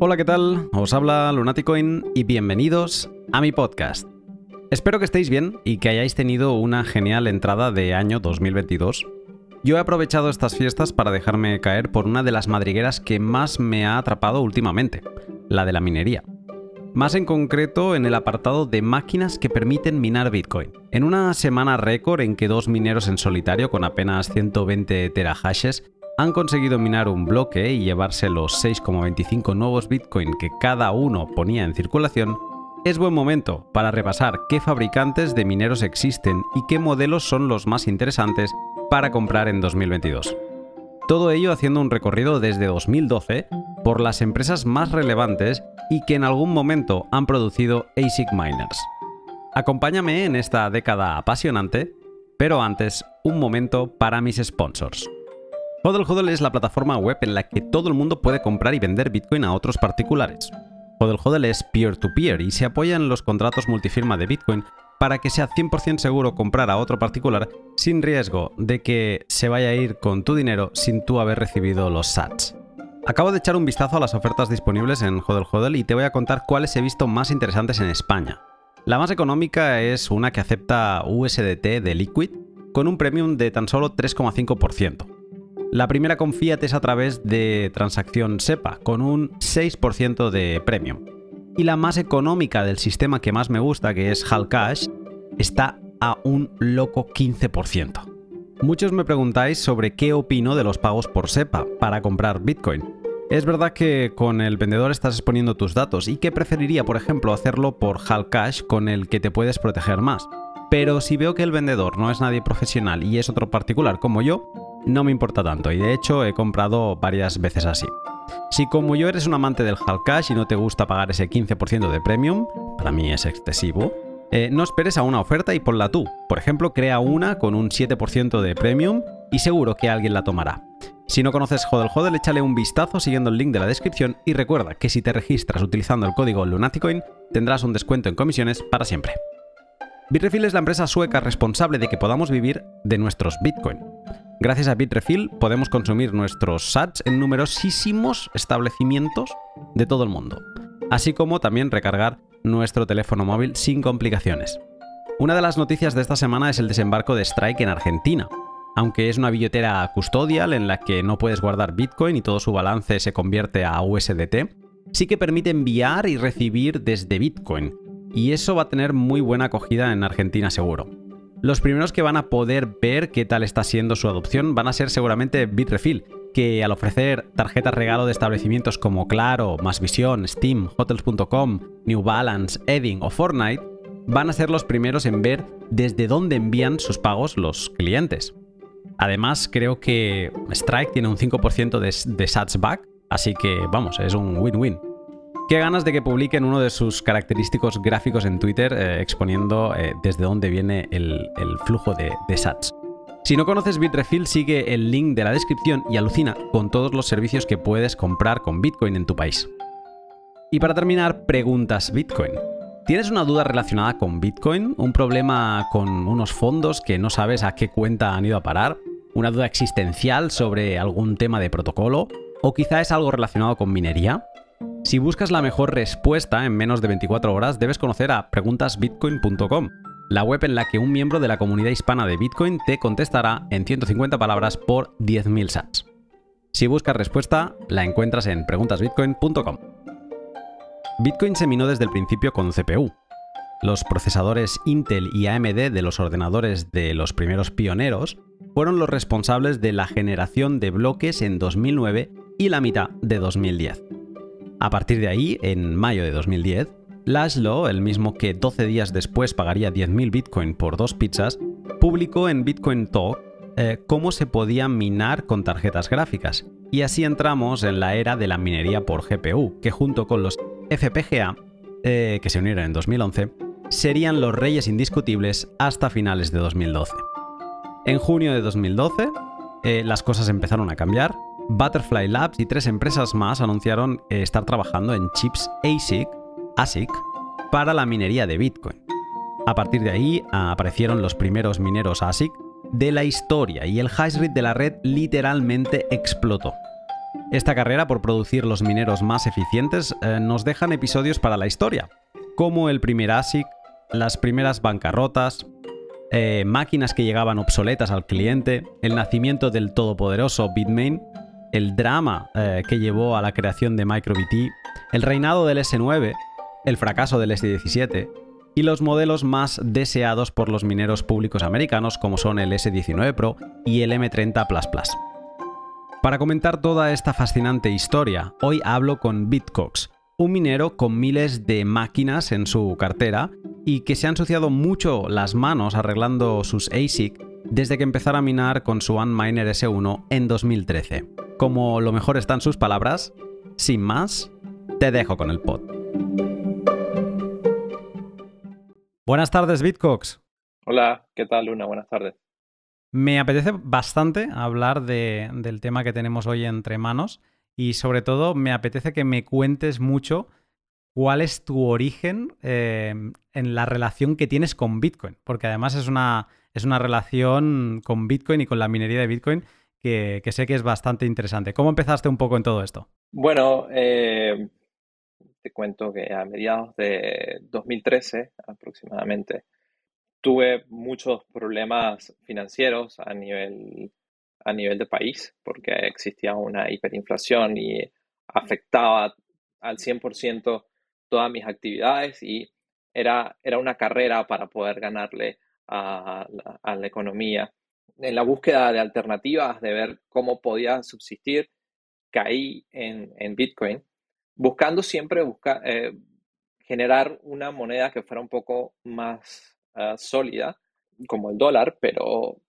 Hola, ¿qué tal? Os habla Lunaticoin y bienvenidos a mi podcast. Espero que estéis bien y que hayáis tenido una genial entrada de año 2022. Yo he aprovechado estas fiestas para dejarme caer por una de las madrigueras que más me ha atrapado últimamente, la de la minería. Más en concreto en el apartado de máquinas que permiten minar Bitcoin. En una semana récord en que dos mineros en solitario con apenas 120 terahashes han conseguido minar un bloque y llevarse los 6,25 nuevos Bitcoin que cada uno ponía en circulación, es buen momento para repasar qué fabricantes de mineros existen y qué modelos son los más interesantes para comprar en 2022. Todo ello haciendo un recorrido desde 2012 por las empresas más relevantes y que en algún momento han producido ASIC miners. Acompáñame en esta década apasionante, pero antes un momento para mis sponsors. HODL HODL es la plataforma web en la que todo el mundo puede comprar y vender Bitcoin a otros particulares. HODL HODL es peer-to-peer y se apoya en los contratos multifirma de Bitcoin para que sea 100% seguro comprar a otro particular sin riesgo de que se vaya a ir con tu dinero sin tú haber recibido los sats. Acabo de echar un vistazo a las ofertas disponibles en HODL HODL y te voy a contar cuáles he visto más interesantes en España. La más económica es una que acepta USDT de Liquid con un premium de tan solo 3,5%. La primera con Fiat es a través de transacción SEPA, con un 6% de premium. Y la más económica del sistema que más me gusta, que es Cash, está a un loco 15%. Muchos me preguntáis sobre qué opino de los pagos por SEPA para comprar Bitcoin. Es verdad que con el vendedor estás exponiendo tus datos y que preferiría, por ejemplo, hacerlo por Cash con el que te puedes proteger más. Pero si veo que el vendedor no es nadie profesional y es otro particular como yo, no me importa tanto y de hecho he comprado varias veces así. Si como yo eres un amante del Cash y no te gusta pagar ese 15% de premium, para mí es excesivo, eh, no esperes a una oferta y ponla tú. Por ejemplo, crea una con un 7% de premium y seguro que alguien la tomará. Si no conoces Hodel Hodel, échale un vistazo siguiendo el link de la descripción y recuerda que si te registras utilizando el código Lunaticoin tendrás un descuento en comisiones para siempre. Bitrefill es la empresa sueca responsable de que podamos vivir de nuestros Bitcoin. Gracias a Bitrefill podemos consumir nuestros sats en numerosísimos establecimientos de todo el mundo, así como también recargar nuestro teléfono móvil sin complicaciones. Una de las noticias de esta semana es el desembarco de Strike en Argentina. Aunque es una billetera custodial en la que no puedes guardar Bitcoin y todo su balance se convierte a USDT, sí que permite enviar y recibir desde Bitcoin, y eso va a tener muy buena acogida en Argentina seguro. Los primeros que van a poder ver qué tal está siendo su adopción van a ser seguramente Bitrefill, que al ofrecer tarjetas regalo de establecimientos como Claro, Visión, Steam, Hotels.com, New Balance, Edding o Fortnite, van a ser los primeros en ver desde dónde envían sus pagos los clientes. Además, creo que Strike tiene un 5% de, de back, así que vamos, es un win-win. Qué ganas de que publiquen uno de sus característicos gráficos en Twitter eh, exponiendo eh, desde dónde viene el, flujo de, de, sats. Si no conoces Bitrefill, sigue el link de la descripción y alucina con todos los servicios que puedes comprar con Bitcoin en tu país. Y para terminar, preguntas Bitcoin. ¿Tienes una duda relacionada con Bitcoin? ¿Un problema con unos fondos que no sabes a qué cuenta han ido a parar? ¿Una duda existencial sobre algún tema de protocolo? ¿O quizá es algo relacionado con minería? Si buscas la mejor respuesta en menos de 24 horas, debes conocer a preguntasbitcoin.com, la web en la que un miembro de la comunidad hispana de Bitcoin te contestará en 150 palabras por 10.000 sats. Si buscas respuesta, la encuentras en preguntasbitcoin.com. Bitcoin se minó desde el principio con CPU. Los procesadores Intel y AMD de los ordenadores de los primeros pioneros fueron los responsables de la generación de bloques en 2009 y la mitad de 2010. A partir de ahí, en mayo de 2010, Laszlo, el mismo que 12 días después pagaría 10.000 Bitcoin por dos pizzas, publicó en Bitcoin Talk eh, cómo se podía minar con tarjetas gráficas. Y así entramos en la era de la minería por GPU, que junto con los FPGA, eh, que se unieron en 2011, serían los reyes indiscutibles hasta finales de 2012. En junio de 2012, eh, las cosas empezaron a cambiar Butterfly Labs y tres empresas más anunciaron eh, estar trabajando en chips ASIC, ASIC para la minería de Bitcoin. A partir de ahí aparecieron los primeros mineros ASIC de la historia y el hash rate de la red literalmente explotó. Esta carrera por producir los mineros más eficientes eh, nos dejan episodios para la historia, como el primer ASIC, las primeras bancarrotas, eh, máquinas que llegaban obsoletas al cliente, el nacimiento del todopoderoso Bitmain, el drama eh, que llevó a la creación de MicroBT, el reinado del S9, el fracaso del S17 y los modelos más deseados por los mineros públicos americanos como son el S19 Pro y el M30 Para comentar toda esta fascinante historia, hoy hablo con Bitcox, un minero con miles de máquinas en su cartera y que se ha ensuciado mucho las manos arreglando sus ASIC desde que empezara a minar con su Unminer S1 en 2013. Como lo mejor están sus palabras, sin más, te dejo con el pod. Buenas tardes, Bitcox. Hola, ¿qué tal, Luna? Buenas tardes. Me apetece bastante hablar del tema que tenemos hoy entre manos y sobre todo me apetece que me cuentes mucho cuál es tu origen em, en la relación que tienes con Bitcoin, porque además es una, es una relación con Bitcoin y con la minería de Bitcoin que, sé que es bastante interesante. ¿Cómo empezaste un poco en todo esto? Bueno, eh, te cuento que a mediados de 2013 aproximadamente tuve muchos problemas financieros a nivel a nivel de país, porque existía una hiperinflación y afectaba al 100% todas mis actividades y era, era una carrera para poder ganarle a la, economía. En la búsqueda de alternativas, de ver cómo podía subsistir, caí en, Bitcoin, buscando siempre buscar, eh, generar una moneda que fuera un poco más ah, sólida, como el dólar, pero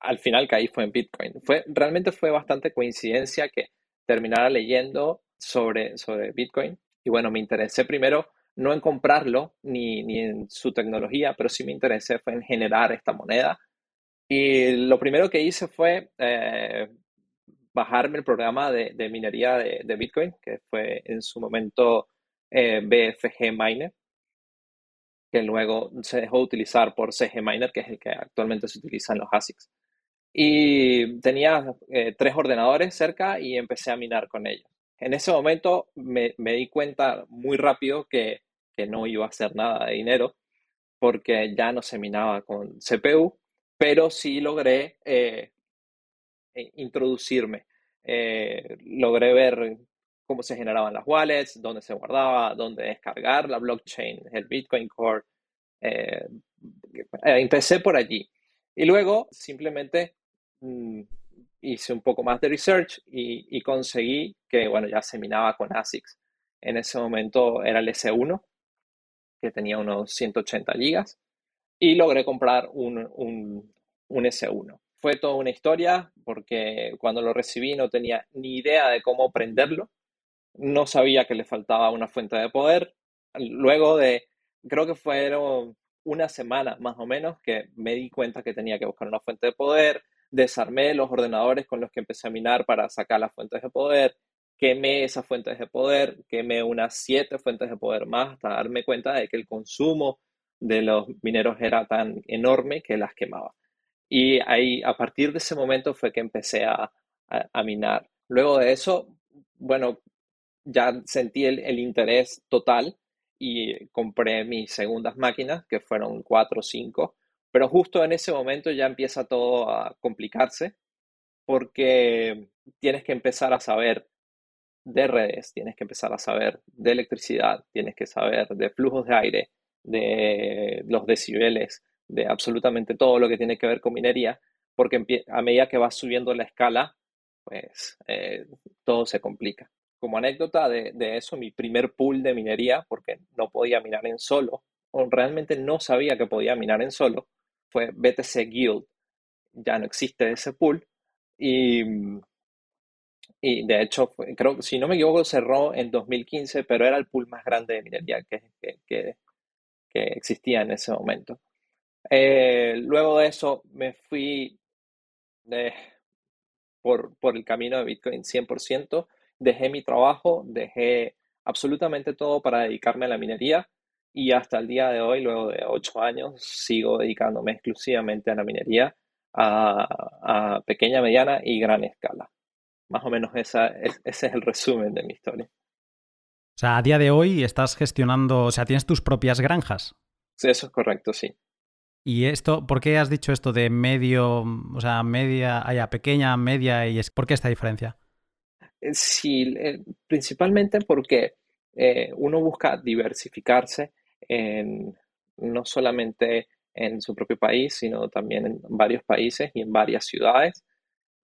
al final caí fue en Bitcoin. Fue, realmente fue bastante coincidencia que terminara leyendo sobre, sobre Bitcoin. Y bueno, me interesé primero no en comprarlo ni, ni en su tecnología, pero sí me interesé fue en generar esta moneda. Y lo primero que hice fue eh, bajarme el programa de, minería de, Bitcoin, que fue en su momento eh, BFG Miner, que luego se dejó utilizar por CG Miner, que es el que actualmente se utiliza en los ASICs. Y tenía eh, tres ordenadores cerca y empecé a minar con ellos. En ese momento me, di cuenta muy rápido que, no iba a hacer nada de dinero porque ya no se minaba con CPU, pero sí logré eh, eh, introducirme. logré ver cómo se generaban las wallets, dónde se guardaba, dónde descargar la blockchain, el Bitcoin Core. empecé por allí. Y luego simplemente Mm, hice un poco más de research y, conseguí que, bueno, ya se minaba con ASICs. En ese momento era el S1, que tenía unos 180 gigas, y logré comprar un, un, un S1. Fue toda una historia porque cuando lo recibí no tenía ni idea de cómo prenderlo, no sabía que le faltaba una fuente de poder. Luego de, creo que fueron una semana más o menos que me di cuenta que tenía que buscar una fuente de poder, desarmé los ordenadores con los que empecé a minar para sacar las fuentes de poder, quemé esas fuentes de poder, quemé unas siete fuentes de poder más hasta darme cuenta de que el consumo de los mineros era tan enorme que las quemaba. Y ahí, a partir de ese momento fue que empecé a, minar. Luego de eso, bueno, ya sentí el, el, interés total y compré mis segundas máquinas, que fueron cuatro o cinco, pero justo en ese momento ya empieza todo a complicarse porque tienes que empezar a saber de redes, tienes que empezar a saber de electricidad, tienes que saber de flujos de aire, de los decibeles, de absolutamente todo lo que tiene que ver con minería, porque a medida que vas subiendo la escala, pues eh, todo se complica. Como anécdota de, de, eso, mi primer pool de minería, porque no podía minar en solo, o realmente no sabía que podía minar en solo, fue BTC Guild. Ya no existe ese pool. Y, y de hecho, creo, si no me equivoco, cerró en 2015, pero era el pool más grande de minería que, que, existía en ese momento. Eh, luego de eso me fui por, por el camino de Bitcoin 100%, dejé mi trabajo, dejé absolutamente todo para dedicarme a la minería y hasta el día de hoy, luego de ocho años, sigo dedicándome exclusivamente a la minería a, pequeña, mediana y gran escala. Más o menos esa, ese es el resumen de mi historia. O sea, a día de hoy estás gestionando, o sea, tienes tus propias granjas. Sí, eso es correcto, sí. ¿Y esto, por qué has dicho esto de medio, o sea, media, haya pequeña, media y es, ¿por qué esta diferencia? Eh, sí, eh, principalmente porque eh, uno busca diversificarse en, no solamente en su propio país, sino también en varios países y en varias ciudades.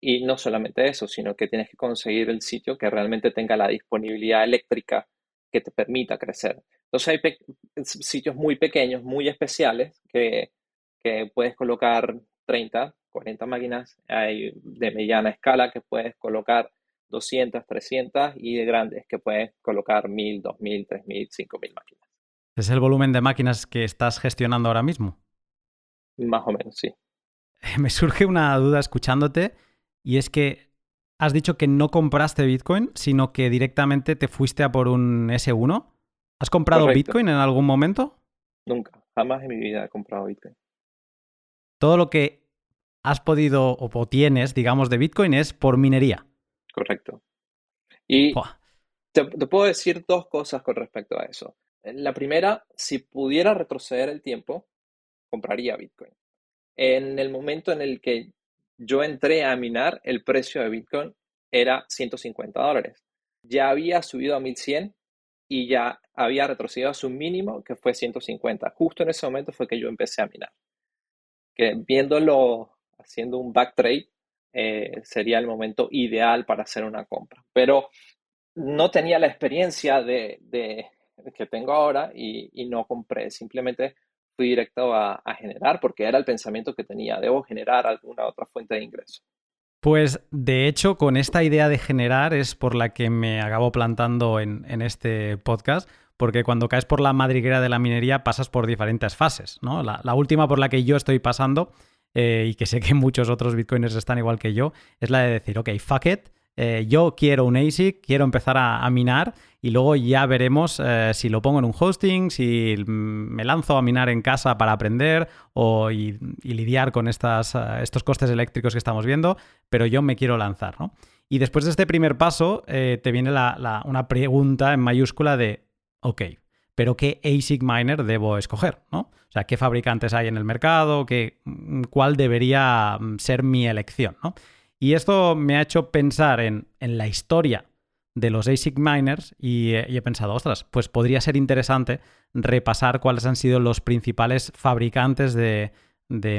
Y no solamente eso, sino que tienes que conseguir el sitio que realmente tenga la disponibilidad eléctrica que te permita crecer. Entonces hay sitios muy pequeños, muy especiales, que, que puedes colocar 30, 40 máquinas. Hay de mediana escala que puedes colocar 200, 300 y de grandes que puedes colocar 1000, 2000, 3000, 5000 máquinas. ¿Es el volumen de máquinas que estás gestionando ahora mismo? Más o menos, sí. Me surge una duda escuchándote y es que has dicho que no compraste Bitcoin, sino que directamente te fuiste a por un S1. ¿Has comprado Bitcoin en algún momento? Nunca, jamás en mi vida he comprado Bitcoin. Todo lo que has podido o tienes, digamos, de Bitcoin es por minería. Correcto. Y te, puedo decir dos cosas con respecto a eso. La primera, si pudiera retroceder el tiempo, compraría Bitcoin. En el momento en el que yo entré a minar, el precio de Bitcoin era 150 dólares. Ya había subido a 1100 y ya había retrocedido a su mínimo, que fue 150. Justo en ese momento fue que yo empecé a minar. Que viéndolo, haciendo un back trade, eh, sería el momento ideal para hacer una compra. Pero no tenía la experiencia de, que tengo ahora y, no compré. Simplemente fui directo a, generar porque era el pensamiento que tenía. Debo generar alguna otra fuente de ingreso. Pues de hecho, con esta idea de generar es por la que me acabo plantando en, este podcast, porque cuando caes por la madriguera de la minería pasas por diferentes fases. ¿no? la última por la que yo estoy pasando eh, y que sé que muchos otros bitcoiners están igual que yo, es la de decir, ok, fuck it, eh, yo quiero un ASIC, quiero empezar a, minar y luego ya veremos eh, si lo pongo en un hosting, si me lanzo a minar en casa para aprender o y, lidiar con estas, estos costes eléctricos que estamos viendo, pero yo me quiero lanzar, ¿no? Y después de este primer paso te viene una pregunta en mayúscula de, ok, pero ¿qué ASIC miner debo escoger? ¿no? O sea, ¿qué fabricantes hay en el mercado? ¿Qué, mm, ¿Cuál debería mm, ser mi elección? ¿no? Y esto me ha hecho pensar en, la historia de los ASIC miners y, he pensado, ostras, pues podría ser interesante repasar cuáles han sido los principales fabricantes de,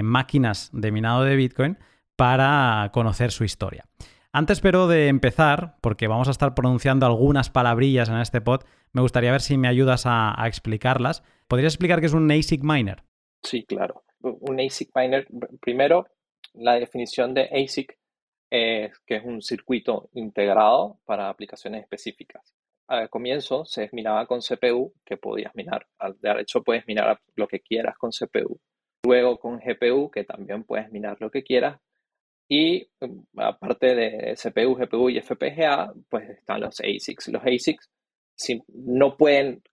máquinas de minado de Bitcoin para conocer su historia. Antes, pero de empezar, porque vamos a estar pronunciando algunas palabrillas en este pod, me gustaría ver si me ayudas a, explicarlas. ¿Podrías explicar qué es un ASIC miner? Sí, claro. Un ASIC miner, primero, la definición de ASIC es que es un circuito integrado para aplicaciones específicas. Al comienzo se minaba con CPU, que podías minar. De hecho, puedes minar lo que quieras con CPU. Luego con GPU, que también puedes minar lo que quieras. Y mm, aparte de CPU, GPU y FPGA, pues están los ASICs. Los ASICs no pueden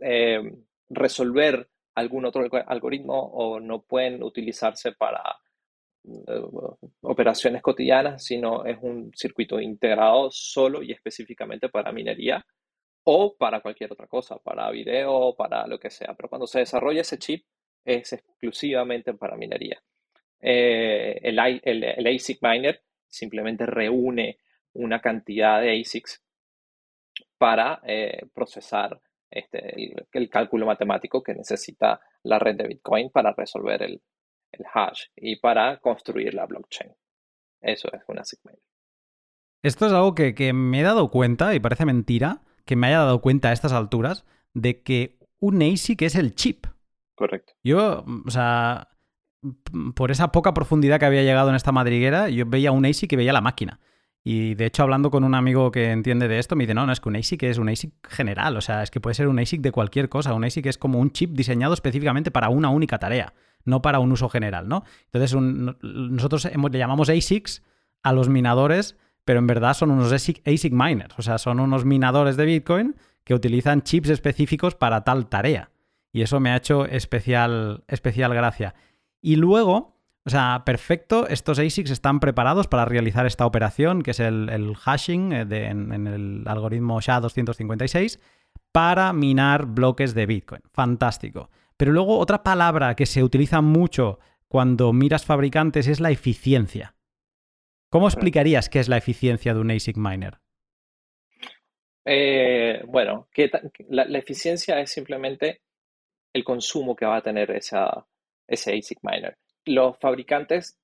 eh, resolver algún otro algoritmo o no pueden utilizarse para eh, operaciones cotidianas, sino es un circuito integrado solo y específicamente para minería o para cualquier otra cosa, para video, para lo que sea. Pero cuando se desarrolla ese chip es exclusivamente para minería. Eh, el, el, ASIC miner simplemente reúne una cantidad de ASICs para eh, procesar este, el, cálculo matemático que necesita la red de Bitcoin para resolver el, hash y para construir la blockchain. Eso es una miner. Esto es algo que, que, me he dado cuenta, y parece mentira, que me haya dado cuenta a estas alturas, de que un ASIC es el chip. Correcto. Yo, o sea, por esa poca profundidad que había llegado en esta madriguera, yo veía un ASIC y veía la máquina. Y de hecho, hablando con un amigo que entiende de esto, me dice, no, no, es que un ASIC es un ASIC general, o sea, es que puede ser un ASIC de cualquier cosa, un ASIC es como un chip diseñado específicamente para una única tarea, no para un uso general, ¿no? Entonces, nosotros le llamamos ASICs a los minadores, pero en verdad son unos ASIC, ASIC miners, o sea, son unos minadores de Bitcoin que utilizan chips específicos para tal tarea. Y eso me ha hecho especial, especial gracia. Y luego, O sea, perfecto, estos ASICs están preparados para realizar esta operación, que es el, hashing eh, en, el algoritmo SHA-256, para minar bloques de Bitcoin. Fantástico. Pero luego otra palabra que se utiliza mucho cuando miras fabricantes es la eficiencia. ¿Cómo explicarías qué es la eficiencia de un ASIC miner? Eh, bueno, la, eficiencia es simplemente el consumo que va a tener ese ASIC miner los fabricantes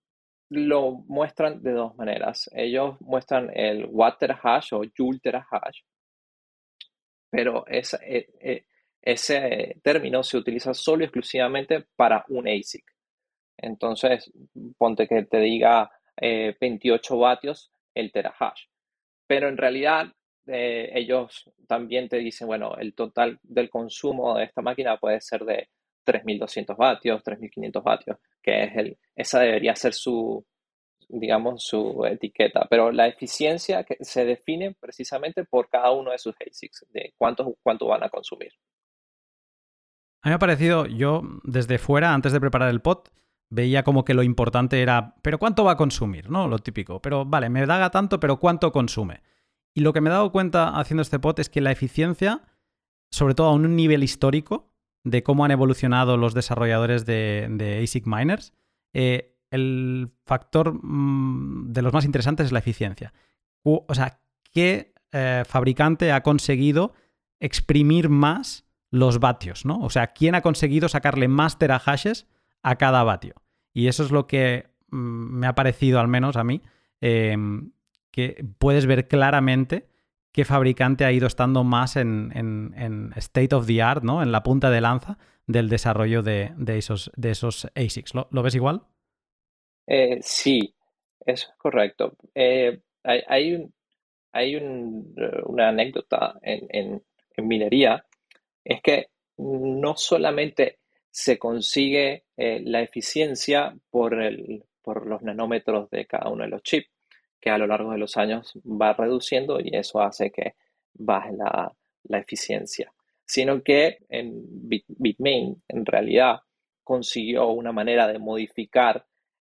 lo muestran de dos maneras. Ellos muestran el watt terahash o joule terahash, pero ese, e, e, ese término se utiliza solo y exclusivamente para un ASIC. Entonces, ponte que te diga 28 eh, vatios el terahash. Pero en realidad, eh, ellos también te dicen, bueno, el total del consumo de esta máquina puede ser de 3200 vatios, 3500 vatios, que es el, esa debería ser su, digamos, su etiqueta. Pero la eficiencia que se define precisamente por cada uno de sus ASICs, de cuánto, cuánto van a consumir. A mí me ha parecido, yo desde fuera, antes de preparar el pot, veía como que lo importante era, pero ¿cuánto va a consumir? ¿No? Lo típico. Pero vale, me da tanto, pero ¿cuánto consume? Y lo que me he dado cuenta haciendo este pot es que la eficiencia, sobre todo a un nivel histórico, de cómo han evolucionado los desarrolladores de, ASIC miners, eh, el factor mm, de los más interesantes es la eficiencia. O sea, ¿qué eh, fabricante ha conseguido exprimir más los vatios? ¿no? O sea, ¿quién ha conseguido sacarle más terahashes a cada vatio? Y eso es lo que mm, me ha parecido, al menos a mí, em, que puedes ver claramente qué fabricante ha ido estando más en, state of the art, ¿no? En la punta de lanza del desarrollo de, esos, de esos ASICs. ¿Lo, ves igual? Eh, sí, es correcto. Eh, hay, hay, una anécdota en, minería, es que no solamente se consigue eh, la eficiencia por, el, por los nanómetros de cada uno de los chips, que a lo largo de los años va reduciendo y eso hace que baje la, eficiencia. Sino que Bitmain, en realidad, consiguió una manera de modificar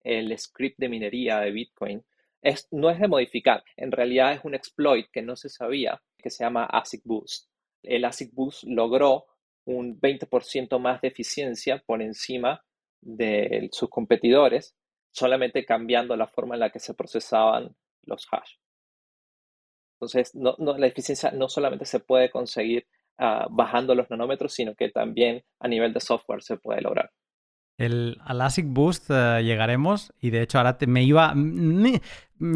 el script de minería de Bitcoin. Es, no es de modificar, en realidad es un exploit que no se sabía, que se llama ASIC Boost. El ASIC Boost logró un 20% más de eficiencia por encima de sus competidores solamente cambiando la forma en la que se procesaban los hash. Entonces, la eficiencia no solamente se puede conseguir ah, bajando los nanómetros, sino que también a nivel de software se puede lograr. El, al ASIC Boost eh, llegaremos y de hecho ahora me iba... Me,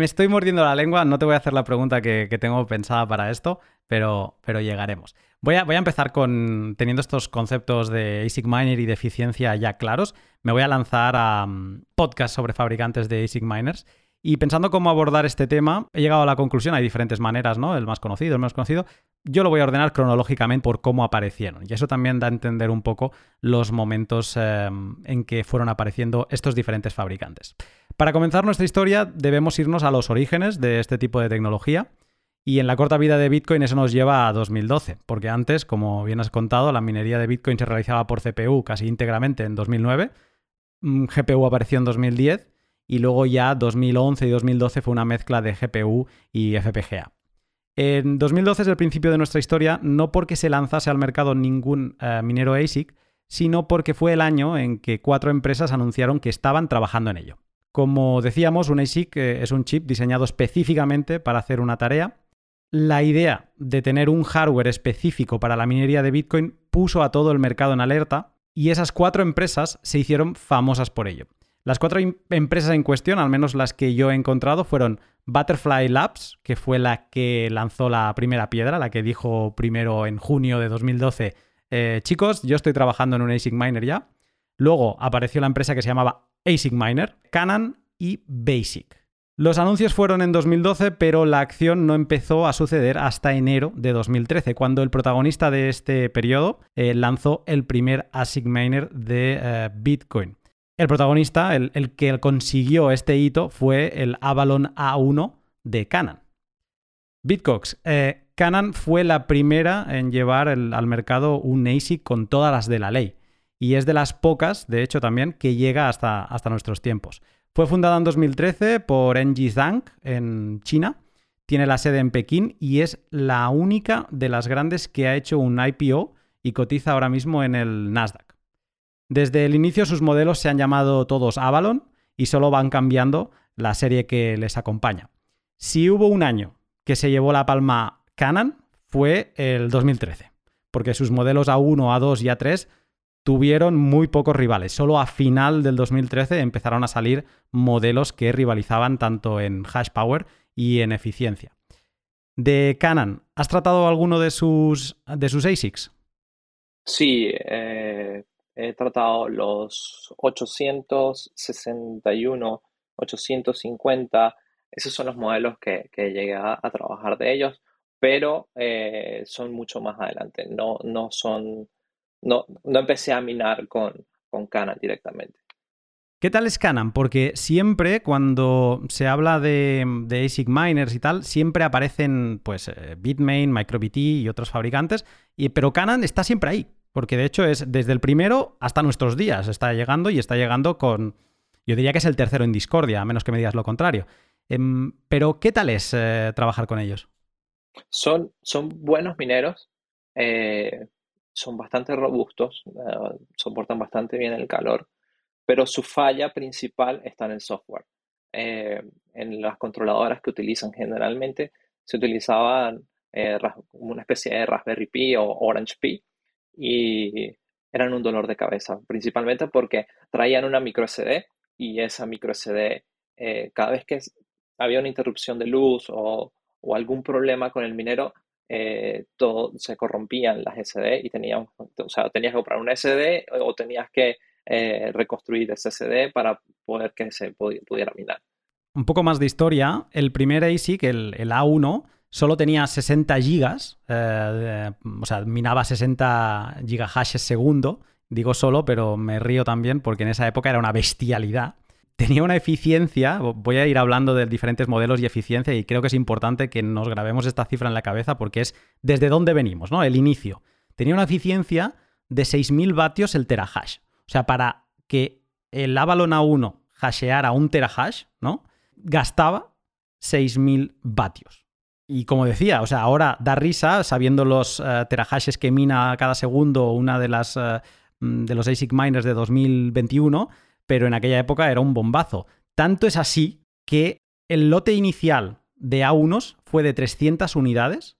estoy mordiendo la lengua, no te voy a hacer la pregunta que, tengo pensada para esto, pero, pero llegaremos. Voy a, voy a, empezar con, teniendo estos conceptos de ASIC Miner y de eficiencia ya claros, me voy a lanzar a um, podcast sobre fabricantes de ASIC Miners. Y pensando cómo abordar este tema, he llegado a la conclusión, hay diferentes maneras, ¿no? El más conocido, el menos conocido. Yo lo voy a ordenar cronológicamente por cómo aparecieron. Y eso también da a entender un poco los momentos em, en que fueron apareciendo estos diferentes fabricantes. Para comenzar nuestra historia, debemos irnos a los orígenes de este tipo de tecnología. Y en la corta vida de Bitcoin eso nos lleva a 2012, porque antes, como bien has contado, la minería de Bitcoin se realizaba por CPU casi íntegramente en 2009, mm, GPU apareció en 2010 y luego ya 2011 y 2012 fue una mezcla de GPU y FPGA. En 2012 es el principio de nuestra historia, no porque se lanzase al mercado ningún eh, minero ASIC, sino porque fue el año en que cuatro empresas anunciaron que estaban trabajando en ello. Como decíamos, un ASIC eh, es un chip diseñado específicamente para hacer una tarea la idea de tener un hardware específico para la minería de Bitcoin puso a todo el mercado en alerta y esas cuatro empresas se hicieron famosas por ello. Las cuatro empresas en cuestión, al menos las que yo he encontrado, fueron Butterfly Labs, que fue la que lanzó la primera piedra, la que dijo primero en junio de 2012, eh, chicos, yo estoy trabajando en un ASIC Miner ya. Luego apareció la empresa que se llamaba ASIC Miner, Canon y Basic. Los anuncios fueron en 2012, pero la acción no empezó a suceder hasta enero de 2013, cuando el protagonista de este periodo eh, lanzó el primer ASIC miner de eh, Bitcoin. El protagonista, el, que consiguió este hito, fue el Avalon A1 de Canon. Bitcox. Eh, Canon fue la primera en llevar al mercado un ASIC con todas las de la ley. Y es de las pocas, de hecho también, que llega hasta, hasta nuestros tiempos. Fue fundada en 2013 por Enji Zhang en China, tiene la sede en Pekín y es la única de las grandes que ha hecho un IPO y cotiza ahora mismo en el Nasdaq. Desde el inicio sus modelos se han llamado todos Avalon y solo van cambiando la serie que les acompaña. Si hubo un año que se llevó la palma Canon, fue el 2013, porque sus modelos A1, A2 y A3 tuvieron muy pocos rivales. Solo a final del 2013 empezaron a salir modelos que rivalizaban tanto en hash power y en eficiencia. De Canon, ¿has tratado alguno de sus, de sus ASICs? Sí, eh, he tratado los 861, 850, esos son los modelos que, llegué a, trabajar de ellos, pero eh, son mucho más adelante, no, no son, no, no empecé a minar con, con Canon directamente. ¿Qué tal es Canon? Porque siempre cuando se habla de, ASIC miners y tal, siempre aparecen pues eh, Bitmain, MicroBT y otros fabricantes, y, pero Canon está siempre ahí, porque de hecho es desde el primero hasta nuestros días, está llegando y está llegando con, yo diría que es el tercero en discordia, a menos que me digas lo contrario. Em, pero ¿qué tal es eh, trabajar con ellos? Son, son buenos mineros, eh, son bastante robustos, soportan bastante bien el calor pero su falla principal está en el software. Eh, en las controladoras que utilizan generalmente se utilizaban eh, una especie de Raspberry Pi o Orange Pi y eran un dolor de cabeza, principalmente porque traían una micro SD y esa micro SD, eh, cada vez que había una interrupción de luz o algún problema con el minero, todo se corrompían las SD y teníamos, o sea, tenías que comprar una SD o tenías que eh, reconstruir ese CD para poder que se pudiera minar. Un poco más de historia, el primer ASIC, el, el A1, solo tenía 60 gigas, eh, o sea, minaba 60 gigahashes segundo. Digo solo, pero me río también porque en esa época era una bestialidad. Tenía una eficiencia, voy a ir hablando de diferentes modelos y eficiencia y creo que es importante que nos grabemos esta cifra en la cabeza porque es desde dónde venimos, ¿no? El inicio. Tenía una eficiencia de 6.000 vatios el terahash. O sea, para que el Avalon A1 hasheara un terahash, ¿no? Gastaba 6.000 vatios. Y como decía, o sea, ahora da risa sabiendo los uh, terahashes que mina cada segundo una de las eh, mm, de los ASIC miners de 2021, pero en aquella época era un bombazo. Tanto es así que el lote inicial de A1s fue de 300 unidades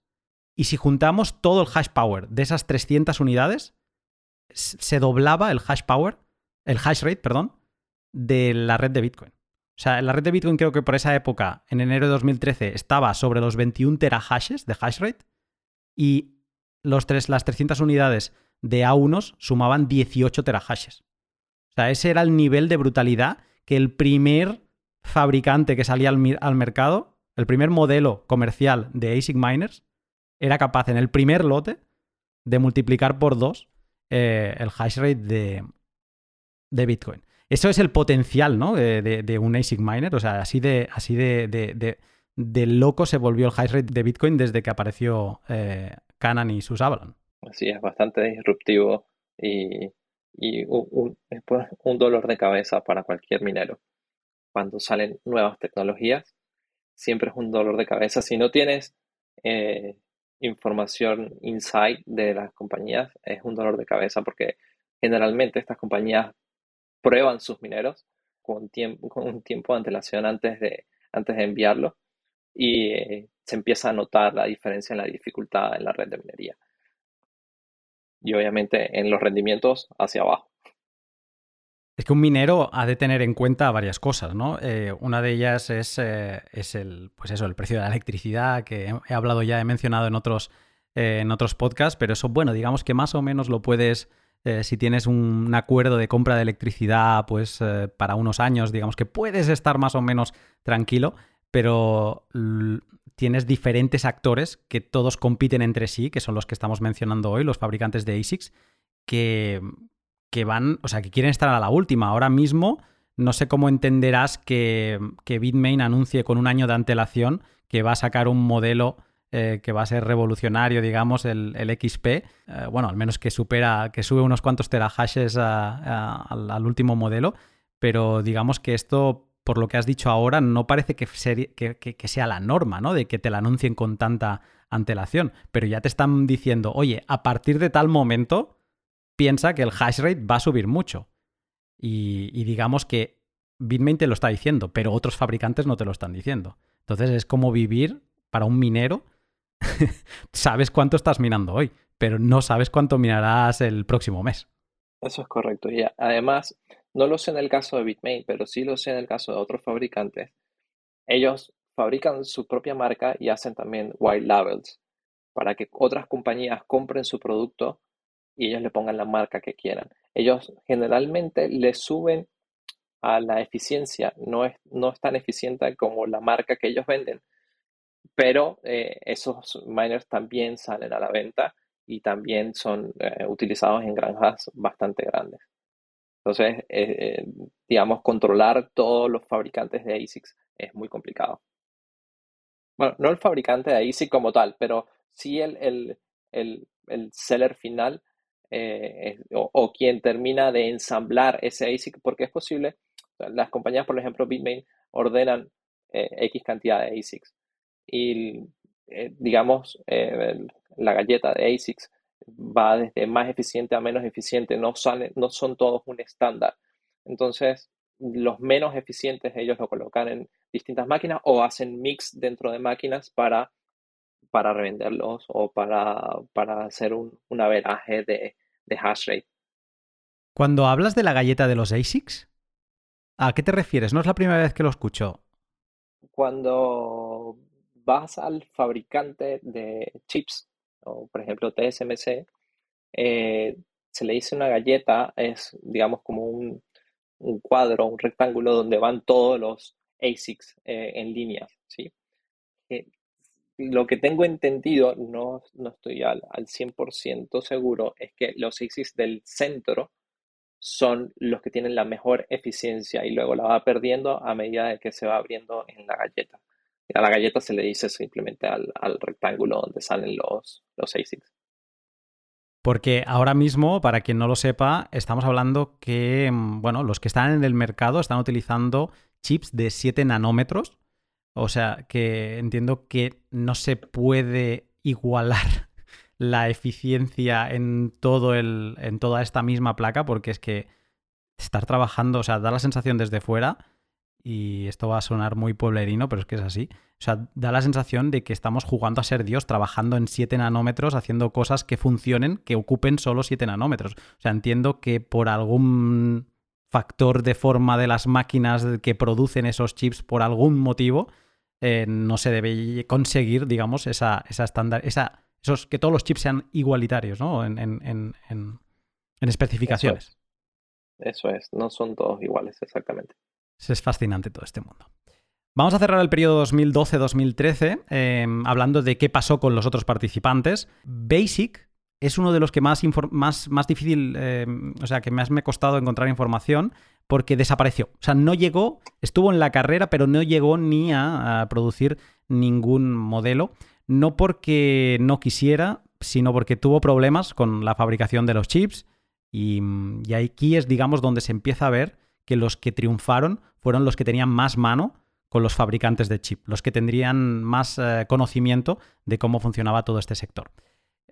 y si juntamos todo el hash power de esas 300 unidades, se doblaba el hash power, el hash rate, perdón, de la red de Bitcoin. O sea, la red de Bitcoin creo que por esa época, en enero de 2013, estaba sobre los 21 terahashes de hash rate y las 300 unidades de A1 sumaban 18 terahashes. O sea, ese era el nivel de brutalidad que el primer fabricante que salía al, al mercado, el primer modelo comercial de ASIC miners, era capaz en el primer lote de multiplicar por dos eh, el hash rate de, de, Bitcoin. Eso es el potencial ¿no? de, un ASIC miner, o sea, así de, así de, loco se volvió el hash rate de Bitcoin desde que apareció eh, y sus Avalon. Así es, bastante disruptivo y, un, un, dolor de cabeza para cualquier minero. Cuando salen nuevas tecnologías, siempre es un dolor de cabeza. Si no tienes eh, información inside de las compañías es un dolor de cabeza porque generalmente estas compañías prueban sus mineros con, con un tiempo de antelación antes de, antes de enviarlo y eh, se empieza a notar la diferencia en la dificultad en la red de minería. Y obviamente en los rendimientos hacia abajo. Es que un minero ha de tener en cuenta varias cosas, ¿no? Eh, una de ellas es, eh, es, el, pues eso, el precio de la electricidad, que he hablado ya, he mencionado en otros, eh, en otros podcasts, pero eso, bueno, digamos que más o menos lo puedes, si tienes un acuerdo de compra de electricidad, pues para unos años, digamos que puedes estar más o menos tranquilo, pero tienes diferentes actores que todos compiten entre sí, que son los que estamos mencionando hoy, los fabricantes de ASICs, que, que van, o sea, que quieren estar a la última. Ahora mismo, no sé cómo entenderás que, que Bitmain anuncie con un año de antelación que va a sacar un modelo eh, que va a ser revolucionario, digamos, el, XP. Eh, bueno, al menos que supera, que sube unos cuantos terahashes al, último modelo. Pero digamos que esto, por lo que has dicho ahora, no parece que, sea la norma, ¿no? De que te la anuncien con tanta antelación. Pero ya te están diciendo, oye, a partir de tal momento, piensa que el hash rate va a subir mucho. Y, y digamos que Bitmain te lo está diciendo, pero otros fabricantes no te lo están diciendo. Entonces es como vivir para un minero. sabes cuánto estás minando hoy, pero no sabes cuánto minarás el próximo mes. Eso es correcto. Y además, no lo sé en el caso de Bitmain, pero sí lo sé en el caso de otros fabricantes. Ellos fabrican su propia marca y hacen también white labels para que otras compañías compren su producto y ellos le pongan la marca que quieran. Ellos generalmente le suben a la eficiencia, no es, no es tan eficiente como la marca que ellos venden, pero eh, esos miners también salen a la venta y también son eh, utilizados en granjas bastante grandes. Entonces, eh, digamos, controlar todos los fabricantes de ASICs es muy complicado. Bueno, no el fabricante de ASIC como tal, pero sí el, el, el, el seller final o, o, quien termina de ensamblar ese ASIC, porque es posible las compañías, por ejemplo, Bitmain, ordenan eh, X cantidad de ASICs. Y, eh, digamos, eh, la galleta de ASICs va desde más eficiente a menos eficiente, no, no son todos un estándar. Entonces, los menos eficientes ellos lo colocan en distintas máquinas o hacen mix dentro de máquinas para, para revenderlos o para, para hacer un, un averaje de, de hash rate. Cuando hablas de la galleta de los ASICs, ¿A qué te refieres? No es la primera vez que lo escucho. Cuando vas al fabricante de chips, o por ejemplo TSMC, eh, se le dice una galleta, es digamos como un, cuadro, un rectángulo donde van todos los ASICs eh, en línea. ¿sí? Eh, lo que tengo entendido, no, no estoy al, al 100% seguro, es que los ASICs del centro son los que tienen la mejor eficiencia y luego la va perdiendo a medida de que se va abriendo en la galleta. A la galleta se le dice simplemente al, rectángulo donde salen los, los ASICs. Porque ahora mismo, para quien no lo sepa, estamos hablando que, mm, bueno, los que están en el mercado están utilizando chips de 7 nanómetros. O sea, que entiendo que no se puede igualar la eficiencia en todo el. en toda esta misma placa, porque es que estar trabajando, o sea, da la sensación desde fuera, y esto va a sonar muy pueblerino, pero es que es así. O sea, da la sensación de que estamos jugando a ser Dios, trabajando en 7 nanómetros, haciendo cosas que funcionen, que ocupen solo 7 nanómetros. O sea, entiendo que por algún factor de forma de las máquinas que producen esos chips, por algún motivo, eh, no se debe conseguir, digamos, esa, esa estándar, esa esos, que todos los chips sean igualitarios, ¿no? En, en, en, especificaciones. Eso es. no son todos iguales, exactamente. Es fascinante todo este mundo. Vamos a cerrar el periodo 2012-2013 em, hablando de qué pasó con los otros participantes. Basic es uno de los que más, más, más difícil, em, o sea, que más me ha costado encontrar información porque desapareció. O sea, no llegó, estuvo en la carrera, pero no llegó ni a producir ningún modelo no porque no quisiera, sino porque tuvo problemas con la fabricación de los chips y, y aquí es, digamos, donde se empieza a ver que los que triunfaron fueron los que tenían más mano con los fabricantes de chip, los que tendrían más eh, conocimiento de cómo funcionaba todo este sector.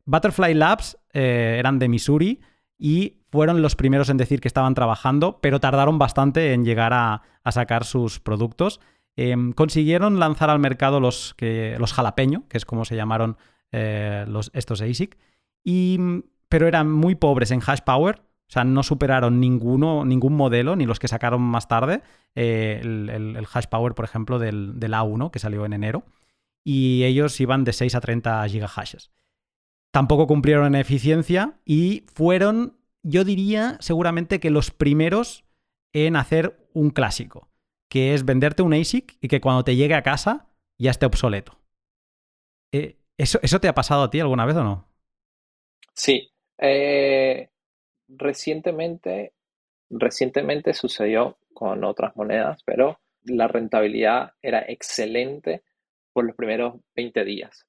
Butterfly Labs eh, eran de Missouri y fueron los primeros en decir que estaban trabajando, pero tardaron bastante en llegar a, sacar sus productos. Em, consiguieron lanzar al mercado los, jalapeño, que es como se llamaron eh, estos ASIC, y, pero eran muy pobres en hash power, o sea, no superaron ninguno, ningún modelo, ni los que sacaron más tarde, eh, el, hash power, por ejemplo, del, del, A1, que salió en enero, y ellos iban de 6 a 30 gigahashes. Tampoco cumplieron en eficiencia y fueron, yo diría, seguramente que los primeros en hacer un clásico que es venderte un ASIC y que cuando te llegue a casa ya esté obsoleto. Eh, ¿eso, ¿Eso te ha pasado a ti alguna vez o no? Sí. Eh, recientemente, recientemente sucedió con otras monedas, pero la rentabilidad era excelente por los primeros 20 días.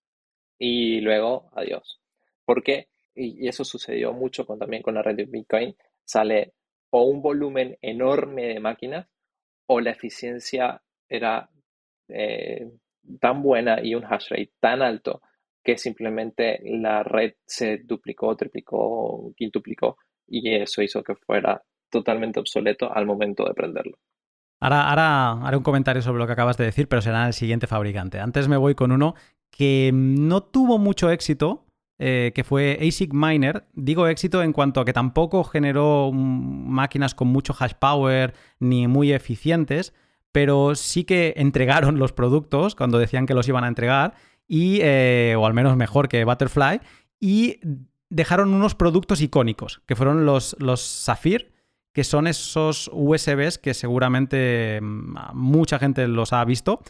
y luego adiós. Porque, y, eso sucedió mucho con, también con la red de Bitcoin, sale o un volumen enorme de máquinas o la eficiencia era eh, tan buena y un hash rate tan alto que simplemente la red se duplicó, triplicó, quintuplicó y eso hizo que fuera totalmente obsoleto al momento de prenderlo. Ahora, ahora haré un comentario sobre lo que acabas de decir, pero será el siguiente fabricante. Antes me voy con uno que no tuvo mucho éxito, eh, que fue ASIC Miner. Digo éxito en cuanto a que tampoco generó máquinas con mucho hash power ni muy eficientes, pero sí que entregaron los productos cuando decían que los iban a entregar, y, eh, o al menos mejor que Butterfly, y dejaron unos productos icónicos, que fueron los, los Sapphire, que son esos USBs que seguramente mm, mucha gente los ha visto,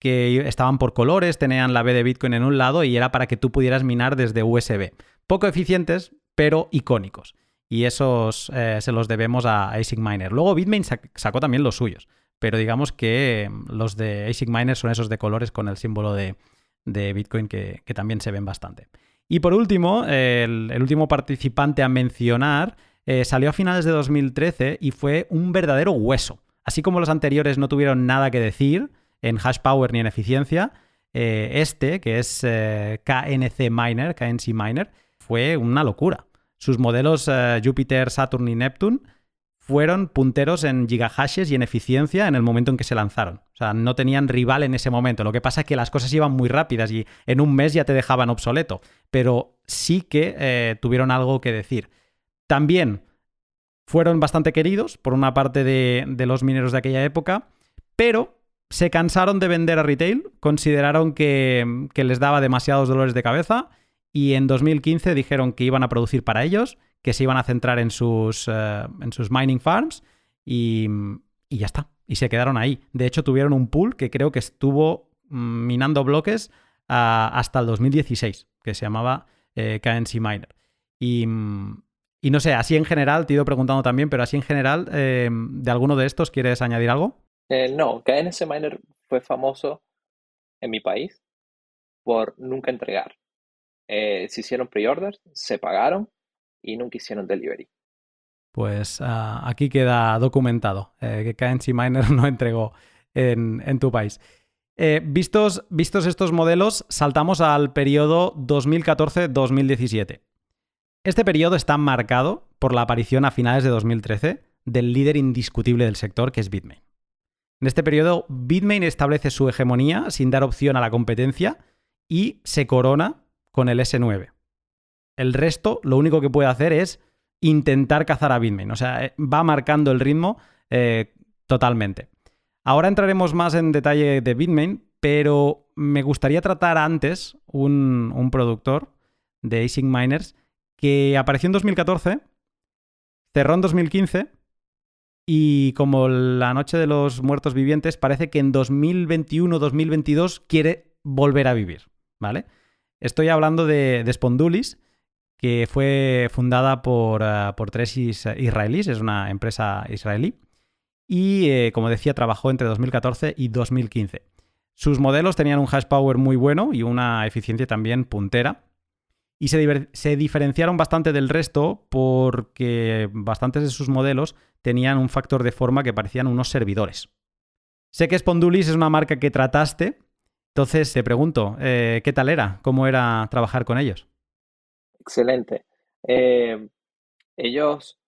que estaban por colores, tenían la B de Bitcoin en un lado y era para que tú pudieras minar desde USB. Poco eficientes, pero icónicos. Y esos eh, se los debemos a ASIC Miner. Luego Bitmain sacó también los suyos, pero digamos que mm, los de ASIC Miner son esos de colores con el símbolo de, Bitcoin que, también se ven bastante. Y por último, el, último participante a mencionar eh, salió a finales de 2013 y fue un verdadero hueso. Así como los anteriores no tuvieron nada que decir, en hash power ni en eficiencia. Eh, este, que es eh, KNC Miner, KNC Miner, fue una locura. Sus modelos Jupiter, Saturn y Neptune fueron punteros en gigahashes y en eficiencia en el momento en que se lanzaron. O sea, no tenían rival en ese momento. Lo que pasa es que las cosas iban muy rápidas y en un mes ya te dejaban obsoleto. Pero sí que tuvieron algo que decir. También fueron bastante queridos por una parte de, de los mineros de aquella época, pero se cansaron de vender a retail, consideraron que, les daba demasiados dolores de cabeza y en 2015 dijeron que iban a producir para ellos, que se iban a centrar en sus, eh, en sus mining farms y, ya está. Y se quedaron ahí. De hecho, tuvieron un pool que creo que estuvo mm, minando bloques ah, hasta el 2016, que se llamaba eh, KNC Miner. Y, y, no sé, así en general, te he ido preguntando también, pero así en general, eh, ¿de alguno de estos quieres añadir algo? No, KNC Miner fue famoso en mi país por nunca entregar. Se hicieron pre-orders, se pagaron y nunca hicieron delivery. Pues ah, aquí queda documentado eh, que KNC Miner no entregó en, tu país. vistos, vistos estos modelos, saltamos al periodo 2014-2017. Este periodo está marcado por la aparición a finales de 2013 del líder indiscutible del sector, que es Bitmain. En este periodo, Bitmain establece su hegemonía sin dar opción a la competencia y se corona con el S9. El resto, lo único que puede hacer es intentar cazar a Bitmain. O sea, eh, va marcando el ritmo eh, totalmente. Ahora entraremos más en detalle de Bitmain, pero me gustaría tratar antes un, productor de ASIC Miners que apareció en 2014, cerró en 2015 y como la noche de los muertos vivientes, parece que en 2021-2022 quiere volver a vivir, ¿vale? Estoy hablando de, Spondulis, que fue fundada por, eh, por, tres israelíes, es una empresa israelí, y eh, como decía, trabajó entre 2014 y 2015. Sus modelos tenían un hash power muy bueno y una eficiencia también puntera. Y se, diferenciaron bastante del resto porque bastantes de sus modelos tenían un factor de forma que parecían unos servidores. Sé que Spondulis es una marca que trataste, entonces te pregunto, eh, ¿qué tal era? ¿Cómo era trabajar con ellos? Excelente. Eh, ellos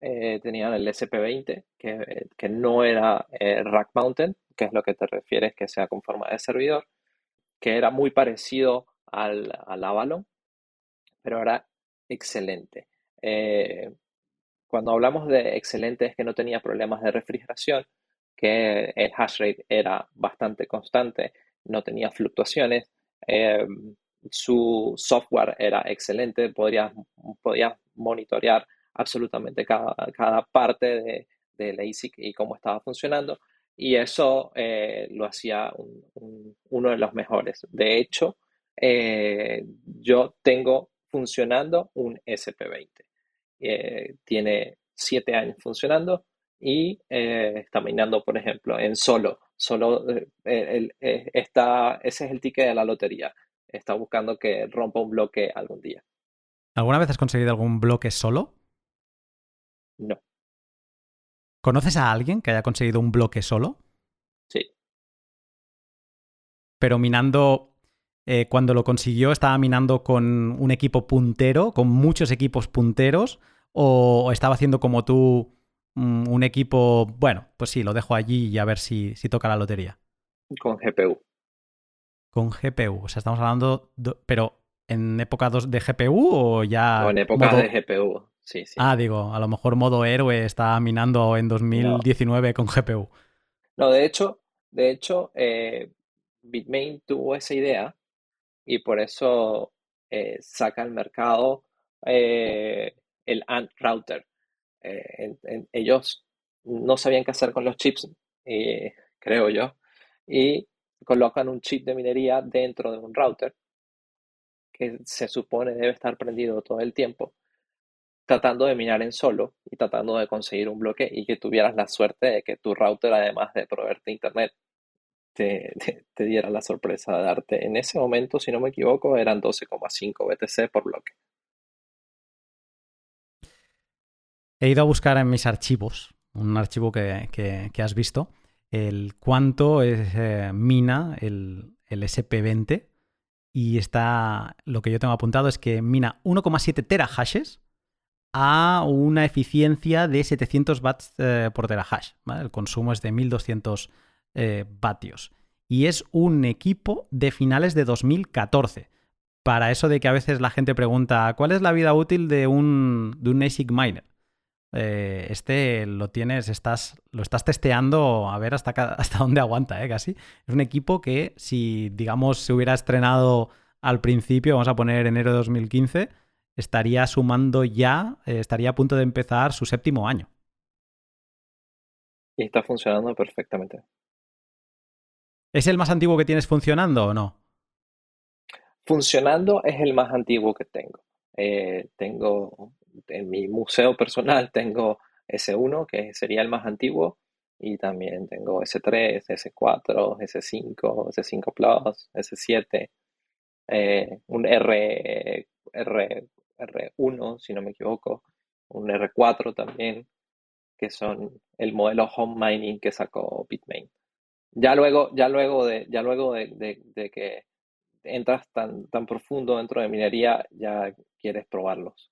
eh, tenían el SP20, que, no era Rack Mountain, que es lo que te refieres que sea con forma de servidor, que era muy parecido al, al Avalon, pero era excelente cuando hablamos de excelente es que no tenía problemas de refrigeración, que el hash rate era bastante constante, no tenía fluctuaciones, su software era excelente, podía monitorear absolutamente cada, cada parte de, del ASIC y cómo estaba funcionando, y eso eh, lo hacía uno de los mejores. De hecho, eh, yo tengo funcionando un SP20. Eh, tiene siete años funcionando y está minando, por ejemplo, en solo. Solo eh, está, ese es el ticket de la lotería. Está buscando que rompa un bloque algún día. ¿Alguna vez has conseguido algún bloque solo? No. ¿Conoces a alguien que haya conseguido un bloque solo? Sí. Pero minando, eh, cuando lo consiguió, estaba minando con un equipo puntero, con muchos equipos punteros, o estaba haciendo como tú mm, un equipo, bueno, pues sí, lo dejo allí y a ver si, si toca la lotería. Con GPU. Con GPU, o sea, estamos hablando, pero ¿en época de GPU o ya... O en época de GPU, sí, sí. Ah, digo, a lo mejor modo héroe está minando en 2019 con GPU. No, de hecho, de hecho, eh, Bitmain tuvo esa idea y por eso eh, saca al mercado eh, el ANT router. ellos no sabían qué hacer con los chips, creo yo, y colocan un chip de minería dentro de un router que se supone debe estar prendido todo el tiempo, tratando de minar en solo y tratando de conseguir un bloque y que tuvieras la suerte de que tu router, además de proveerte internet, te, diera la sorpresa de darte. En ese momento, si no me equivoco, eran 12,5 BTC por bloque. He ido a buscar en mis archivos, un archivo que, has visto, el cuánto es, eh, mina el, el SP20 y está, lo que yo tengo apuntado es que mina 1,7 terahashes a una eficiencia de 700 watts eh, por terahash. El consumo es de 1200 eh, vatios. Y es un equipo de finales de 2014. Para eso de que a veces la gente pregunta, ¿cuál es la vida útil de un, de un ASIC miner? Eh, este lo tienes, estás, lo estás testeando a ver hasta, hasta dónde aguanta, ¿eh? casi. Es un equipo que si, digamos, se hubiera estrenado al principio, vamos a poner enero de 2015, estaría sumando ya, eh, estaría a punto de empezar su séptimo año. Y está funcionando perfectamente. ¿Es el más antiguo que tienes funcionando o no? Funcionando es el más antiguo que tengo. Eh, tengo en mi museo personal tengo S1, que sería el más antiguo, y también tengo S3, S4, S5, S5 Plus, S7, un R, R, R1, si no me equivoco, un R4 también, que son el modelo home mining que sacó Bitmain. Ya luego, ya luego, de, ya luego de, de que entras tan, tan profundo dentro de minería, ya quieres probarlos.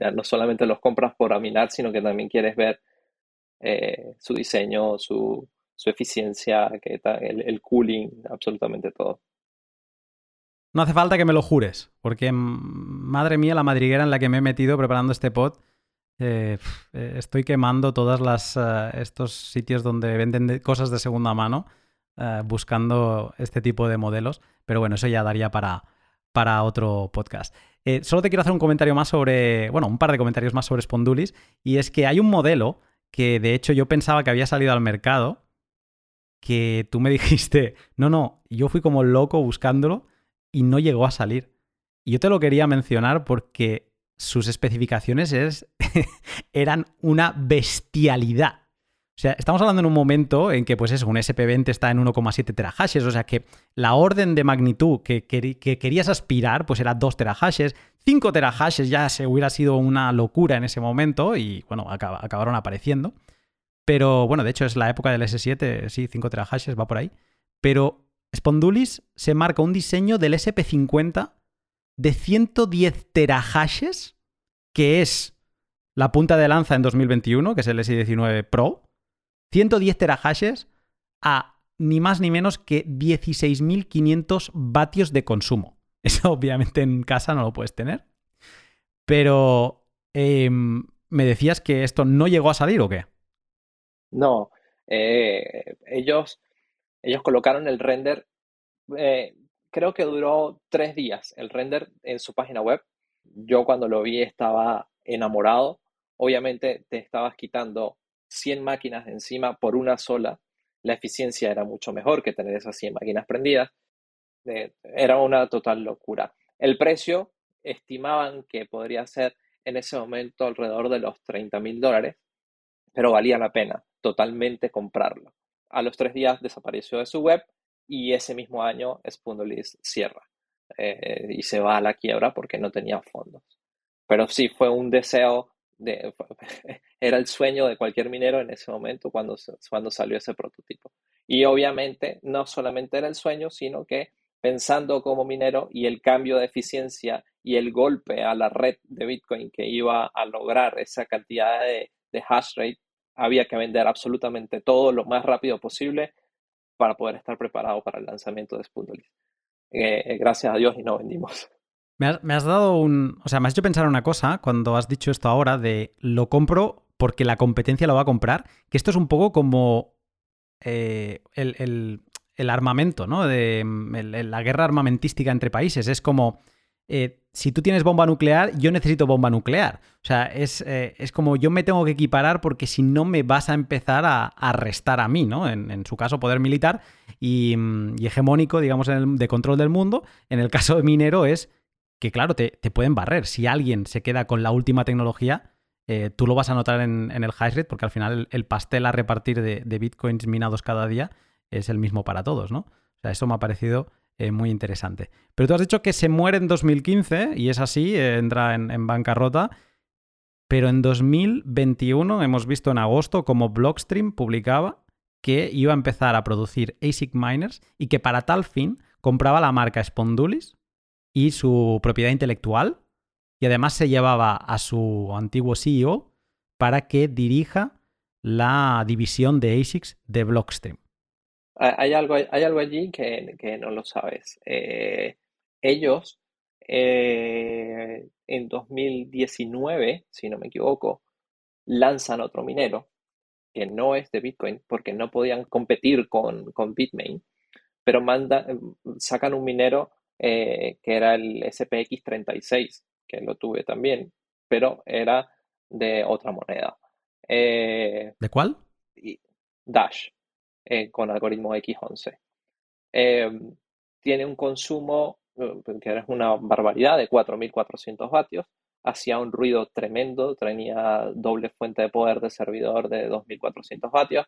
Ya no solamente los compras por aminar, sino que también quieres ver eh, su diseño, su, eficiencia, que el, cooling, absolutamente todo. No hace falta que me lo jures, porque madre mía, la madriguera en la que me he metido preparando este pod, eh, eh, estoy quemando todos estos sitios donde venden cosas de segunda mano buscando este tipo de modelos. Pero bueno, eso ya daría para, para otro podcast. Eh, solo te quiero hacer un comentario más sobre, bueno, un par de comentarios más sobre Spondulis, y es que hay un modelo que de hecho yo pensaba que había salido al mercado, que tú me dijiste, no, no, yo fui como loco buscándolo y no llegó a salir. Y yo te lo quería mencionar porque sus especificaciones es, eran una bestialidad. O sea, estamos hablando en un momento en que, pues eso, un SP20 está en 1,7 terahashes, o sea que la orden de magnitud que, querías aspirar, pues era 2 terahashes, 5 terahashes ya se hubiera sido una locura en ese momento y, bueno, acabaron apareciendo. Pero, bueno, de hecho es la época del S7, sí, 5 terahashes, va por ahí. Pero Spondulis se marca un diseño del SP50 de 110 terahashes, que es la punta de lanza en 2021, que es el S19 Pro, 110 terahashes a ni más ni menos que 16.500 vatios de consumo. Eso obviamente en casa no lo puedes tener. Pero em, me decías que esto no llegó a salir o qué? No, eh, ellos, ellos colocaron el render, eh, creo que duró tres días el render en su página web. Yo cuando lo vi estaba enamorado. Obviamente te estabas quitando 100 máquinas encima por una sola, la eficiencia era mucho mejor que tener esas 100 máquinas prendidas. Eh, era una total locura. El precio estimaban que podría ser en ese momento alrededor de los 30 mil dólares, pero valía la pena totalmente comprarlo. A los tres días desapareció de su web y ese mismo año Spundolis cierra. eh, y se va a la quiebra porque no tenía fondos. Pero sí, fue un deseo, era el sueño de cualquier minero en ese momento cuando, cuando salió ese prototipo. Y obviamente no solamente era el sueño, sino que pensando como minero y el cambio de eficiencia y el golpe a la red de Bitcoin que iba a lograr esa cantidad de, de hash rate, había que vender absolutamente todo lo más rápido posible para poder estar preparado para el lanzamiento de Spoondolis. Eh, gracias a Dios y no vendimos. Me has, dado un. O sea, me has hecho pensar una cosa cuando has dicho esto ahora de lo compro porque la competencia lo va a comprar. Que esto es un poco como eh, el, armamento, ¿no? De la guerra armamentística entre países. Es como. Eh, si tú tienes bomba nuclear, yo necesito bomba nuclear. O sea, es, como yo me tengo que equiparar porque si no me vas a empezar a, arrestar a mí, ¿no? En, su caso, poder militar y, hegemónico, digamos, de control del mundo. En el caso de minero es que claro, te, pueden barrer. Si alguien se queda con la última tecnología, eh, tú lo vas a notar en, el high rate porque al final el, pastel a repartir de, bitcoins minados cada día es el mismo para todos, ¿no? O sea, eso me ha parecido eh, muy interesante. Pero tú has dicho que se muere en 2015 y es así, eh, entra en, en, bancarrota. Pero en 2021 hemos visto en agosto como Blockstream publicaba que iba a empezar a producir ASIC miners y que para tal fin compraba la marca Spondulis y su propiedad intelectual y además se llevaba a su antiguo CEO para que dirija la división de ASICS de Blockstream. Hay algo, hay algo allí que, no lo sabes. Eh, ellos eh, en 2019, si no me equivoco, lanzan otro minero que no es de Bitcoin porque no podían competir con, con Bitmain, pero manda, sacan un minero eh, que era el SPX36, que lo tuve también, pero era de otra moneda. Eh, ¿De cuál? Dash, eh, con algoritmo X11. Em, tiene un consumo que es una barbaridad de 4.400 vatios, hacía un ruido tremendo, tenía doble fuente de poder de servidor de 2.400 vatios,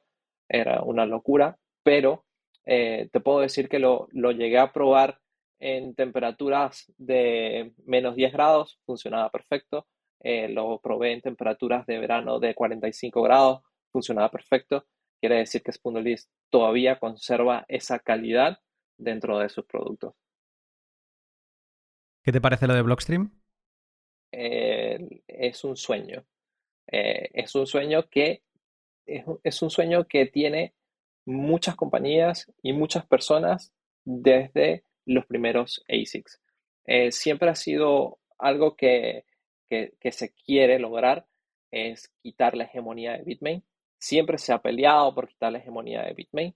era una locura, pero te puedo decir que lo, lo llegué a probar en temperaturas de menos 10 grados, funcionaba perfecto. Eh, lo probé en temperaturas de verano de 45 grados, funcionaba perfecto. Quiere decir que Spoonlist todavía conserva esa calidad dentro de sus productos. ¿Qué te parece lo de Blockstream? Eh, es un sueño. Eh, es un sueño que es un sueño que tiene muchas compañías y muchas personas desde los primeros ASICs. Eh, siempre ha sido algo que, se quiere lograr, es quitar la hegemonía de Bitmain. Siempre se ha peleado por quitar la hegemonía de Bitmain,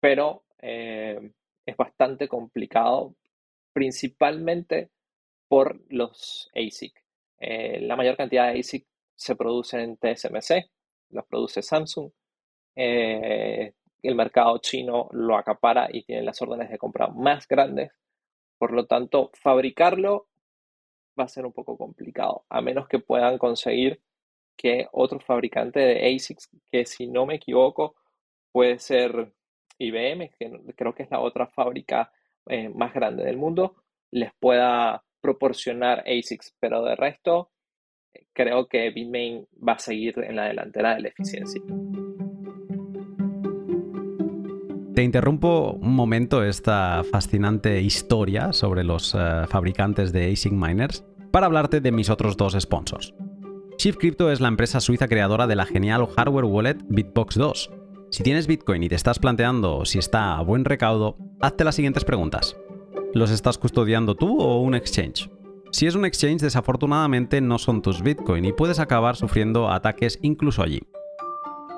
pero eh, es bastante complicado, principalmente por los ASIC. Eh, la mayor cantidad de ASIC se producen en TSMC, los produce Samsung el mercado chino lo acapara y tiene las órdenes de compra más grandes. Por lo tanto, fabricarlo va a ser un poco complicado, a menos que puedan conseguir que otro fabricante de ASICs, que si no me equivoco, puede ser IBM, que creo que es la otra fábrica eh, más grande del mundo, les pueda proporcionar ASICs, pero de resto, creo que Bitmain va a seguir en la delantera de la eficiencia. Te interrumpo un momento esta fascinante historia sobre los eh, fabricantes de ASIC miners para hablarte de mis otros dos sponsors. Shift Crypto es la empresa suiza creadora de la genial hardware wallet Bitbox 2. Si tienes Bitcoin y te estás planteando si está a buen recaudo, hazte las siguientes preguntas. ¿Los estás custodiando tú o un exchange? Si es un exchange, desafortunadamente no son tus Bitcoin y puedes acabar sufriendo ataques incluso allí.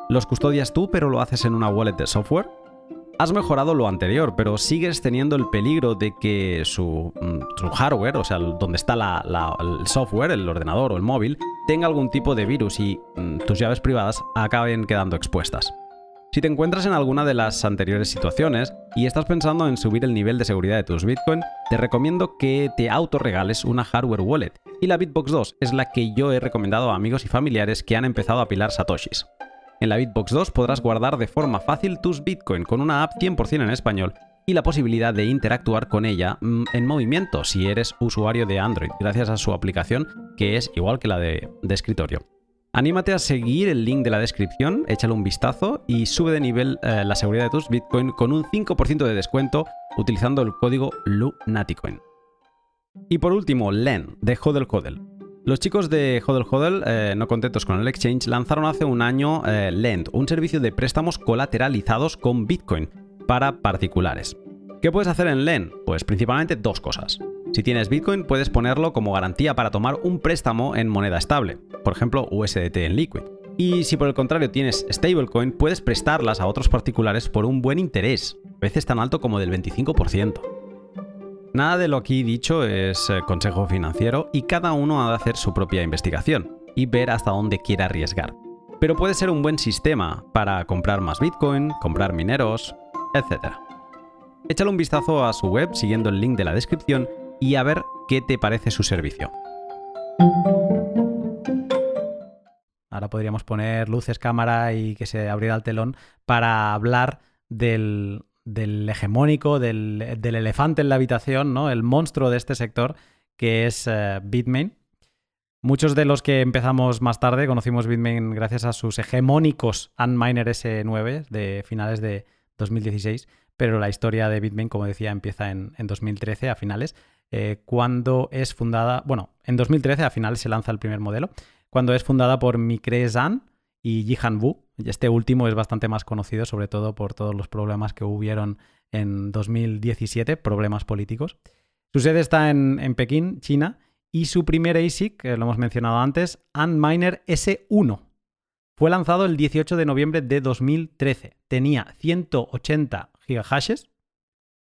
¿Los custodias tú pero lo haces en una wallet de software? Has mejorado lo anterior, pero sigues teniendo el peligro de que su, mm, hardware, o sea, donde está el software, el ordenador o el móvil, tenga algún tipo de virus y mm, tus llaves privadas acaben quedando expuestas. Si te encuentras en alguna de las anteriores situaciones y estás pensando en subir el nivel de seguridad de tus Bitcoin, te recomiendo que te autorregales una hardware wallet. Y la Bitbox 2 es la que yo he recomendado a amigos y familiares que han empezado a apilar satoshis. En la Bitbox 2 podrás guardar de forma fácil tus Bitcoin con una app 100% en español y la posibilidad de interactuar con ella mm, en movimiento si eres usuario de Android, gracias a su aplicación que es igual que la de, escritorio. Anímate a seguir el link de la descripción, échale un vistazo y sube de nivel eh, la seguridad de tus Bitcoin con un 5% de descuento utilizando el código LUNATICOIN. Y por último, LEN, de Hodel Hodel. Los chicos de Hodel Hodel, eh, no contentos con el exchange, lanzaron hace un año eh, Lend, un servicio de préstamos colateralizados con Bitcoin para particulares. ¿Qué puedes hacer en Lend? Pues principalmente dos cosas. Si tienes Bitcoin, puedes ponerlo como garantía para tomar un préstamo en moneda estable, por ejemplo USDT en Liquid. Y si por el contrario tienes stablecoin, puedes prestarlas a otros particulares por un buen interés, a veces tan alto como del 25%. Nada de lo aquí dicho es eh, consejo financiero y cada uno ha de hacer su propia investigación y ver hasta dónde quiere arriesgar. Pero puede ser un buen sistema para comprar más Bitcoin, comprar mineros, etc. Échale un vistazo a su web siguiendo el link de la descripción y a ver qué te parece su servicio. Ahora podríamos poner luces, cámara y que se abriera el telón para hablar del, del hegemónico, del, elefante en la habitación, ¿no? El monstruo de este sector, que es eh, Bitmain. Muchos de los que empezamos más tarde conocimos Bitmain gracias a sus hegemónicos Antminer S9 de finales de 2016, pero la historia de Bitmain, como decía, empieza en, 2013 a finales, eh, cuando es fundada, bueno, en 2013 a finales se lanza el primer modelo, cuando es fundada por Mikre Zan, y Jihan Wu. Este último es bastante más conocido, sobre todo por todos los problemas que hubieron en 2017, problemas políticos. Su sede está en, Pekín, China, y su primer ASIC, que lo hemos mencionado antes, Antminer S1. Fue lanzado el 18 de noviembre de 2013. Tenía 180 gigahashes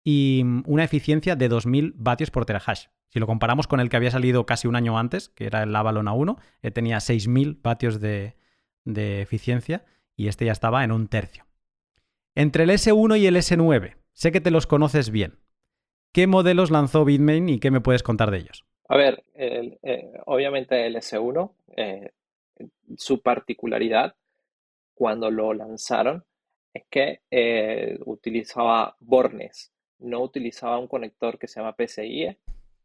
y una eficiencia de 2000 vatios por terahash. Si lo comparamos con el que había salido casi un año antes, que era el Avalon A1, eh, tenía 6000 vatios de, de eficiencia y este ya estaba en un tercio. Entre el S1 y el S9, sé que te los conoces bien. ¿Qué modelos lanzó Bitmain y qué me puedes contar de ellos? A ver, eh, obviamente el S1, eh, su particularidad cuando lo lanzaron es que eh, utilizaba bornes, no utilizaba un conector que se llama PCIe,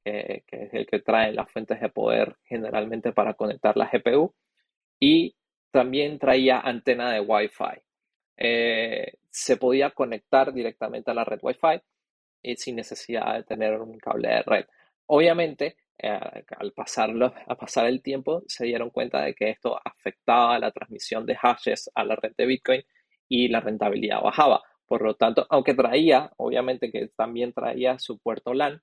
que es el que trae las fuentes de poder generalmente para conectar la GPU, y también traía antena de Wi-Fi. Eh, se podía conectar directamente a la red Wi-Fi y sin necesidad de tener un cable de red. Obviamente, eh, al pasarlo, a pasar el tiempo, se dieron cuenta de que esto afectaba la transmisión de hashes a la red de Bitcoin y la rentabilidad bajaba. Por lo tanto, aunque traía, obviamente que también traía su puerto LAN,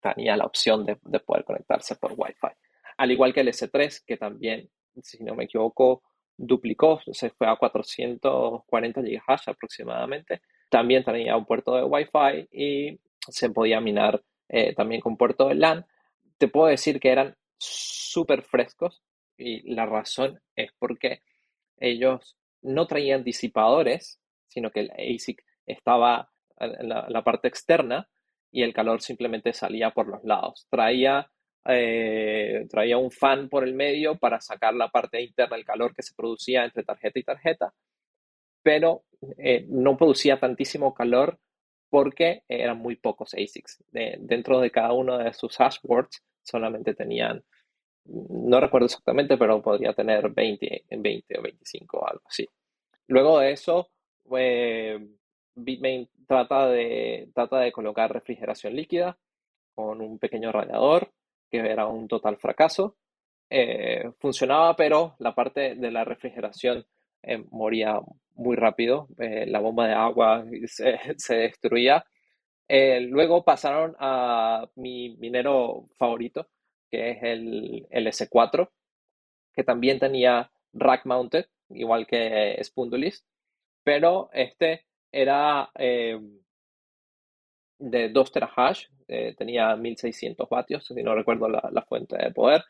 tenía la opción de, de poder conectarse por Wi-Fi. Al igual que el S3, que también, si no me equivoco, duplicó, se fue a 440 GHz aproximadamente. También tenía un puerto de Wi-Fi y se podía minar eh, también con puerto de LAN. Te puedo decir que eran súper frescos y la razón es porque ellos no traían disipadores, sino que el ASIC estaba en la parte externa y el calor simplemente salía por los lados. Traía eh, traía un fan por el medio para sacar la parte interna del calor que se producía entre tarjeta y tarjeta, pero eh, no producía tantísimo calor porque eran muy pocos ASICs. dentro de cada uno de sus hashboards solamente tenían, no recuerdo exactamente, pero podría tener 20, 20 o 25 o algo así. Luego de eso, eh, Bitmain trata de, trata de colocar refrigeración líquida con un pequeño radiador que era un total fracaso. Eh, funcionaba, pero la parte de la refrigeración eh, moría muy rápido, eh, la bomba de agua se, destruía. luego pasaron a mi minero favorito, que es el, el S4, que también tenía rack mounted, igual que Spundulis, pero este era de 2 terahash, eh, tenía 1600 vatios, si no recuerdo la, fuente de poder,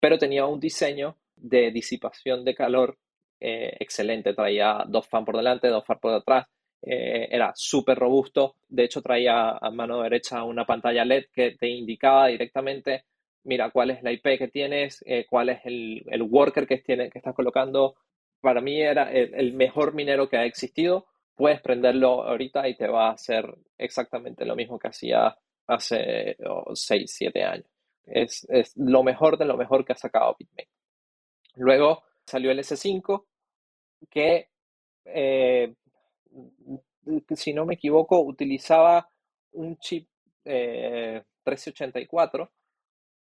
pero tenía un diseño de disipación de calor eh, excelente. Traía dos fans por delante, dos fans por detrás. Eh, era súper robusto. De hecho, traía a mano derecha una pantalla LED que te indicaba directamente, mira, cuál es la IP que tienes, cuál es el, worker que, tiene, que estás colocando. Para mí era el mejor minero que ha existido puedes prenderlo ahorita y te va a hacer exactamente lo mismo que hacía hace 6, 7 años. Es, lo mejor de lo mejor que ha sacado Bitmain. Luego salió el S5, que eh, si no me equivoco, utilizaba un chip 1384 eh,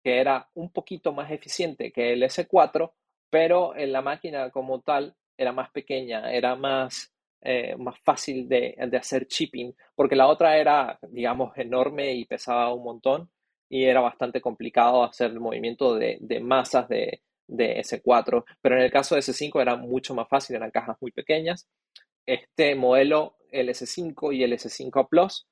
que era un poquito más eficiente que el S4, pero en la máquina como tal era más pequeña, era más, eh, más fácil de, hacer chipping, porque la otra era, digamos, enorme y pesaba un montón y era bastante complicado hacer el movimiento de, masas de, de, S4, pero en el caso de S5 era mucho más fácil, eran cajas muy pequeñas. Este modelo, el S5 y el S5 Plus,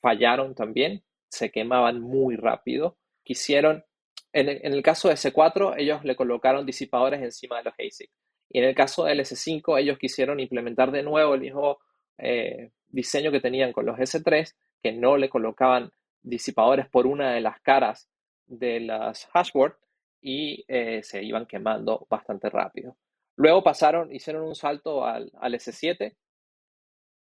fallaron también, se quemaban muy rápido. Quisieron en el, caso de S4, ellos le colocaron disipadores encima de los ASIC. Y en el caso del S5, ellos quisieron implementar de nuevo el mismo eh, diseño que tenían con los S3, que no le colocaban disipadores por una de las caras de las hashboard y eh, se iban quemando bastante rápido. Luego pasaron, hicieron un salto al, S7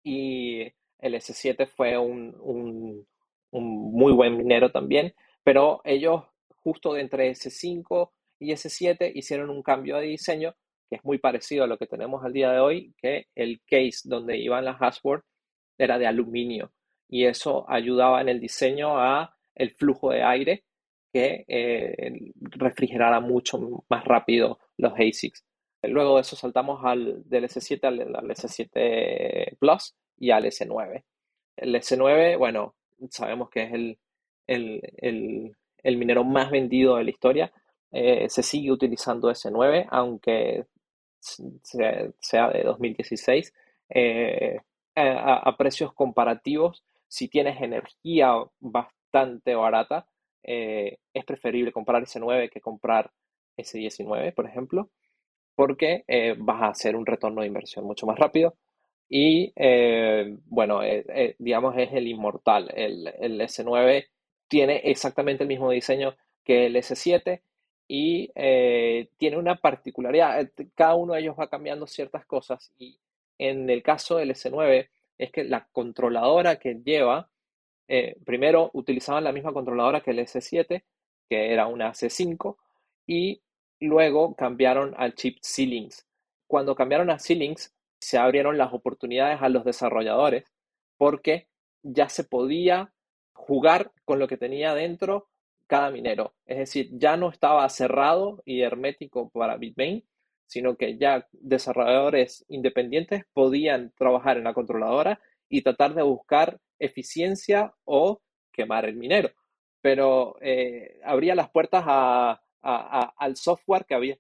y el S7 fue un, un, muy buen minero también, pero ellos justo entre S5 y S7 hicieron un cambio de diseño que es muy parecido a lo que tenemos al día de hoy, que el case donde iban las hashboard era de aluminio y eso ayudaba en el diseño a el flujo de aire que eh, refrigerara mucho más rápido los ASICs. Luego de eso saltamos al, del S7 al, S7 Plus y al S9. El S9, bueno, sabemos que es el, el el minero más vendido de la historia. Eh, se sigue utilizando S9, aunque sea de 2016, eh, a, precios comparativos. Si tienes energía bastante barata, eh, es preferible comprar S9 que comprar S19, por ejemplo, porque vas a hacer un retorno de inversión mucho más rápido. Y bueno, digamos, es el inmortal. El, el S9 tiene exactamente el mismo diseño que el S7 y eh, tiene una particularidad. Eh, cada uno de ellos va cambiando ciertas cosas y en el caso del S9 es que la controladora que lleva, eh, primero utilizaban la misma controladora que el S7, que era una C5, y luego cambiaron al chip C-Links. Cuando cambiaron a C-Links, se abrieron las oportunidades a los desarrolladores porque ya se podía jugar con lo que tenía dentro cada minero. Es decir, ya no estaba cerrado y hermético para Bitmain, sino que ya desarrolladores independientes podían trabajar en la controladora y tratar de buscar eficiencia o quemar el minero. Pero eh, abría las puertas al software que había,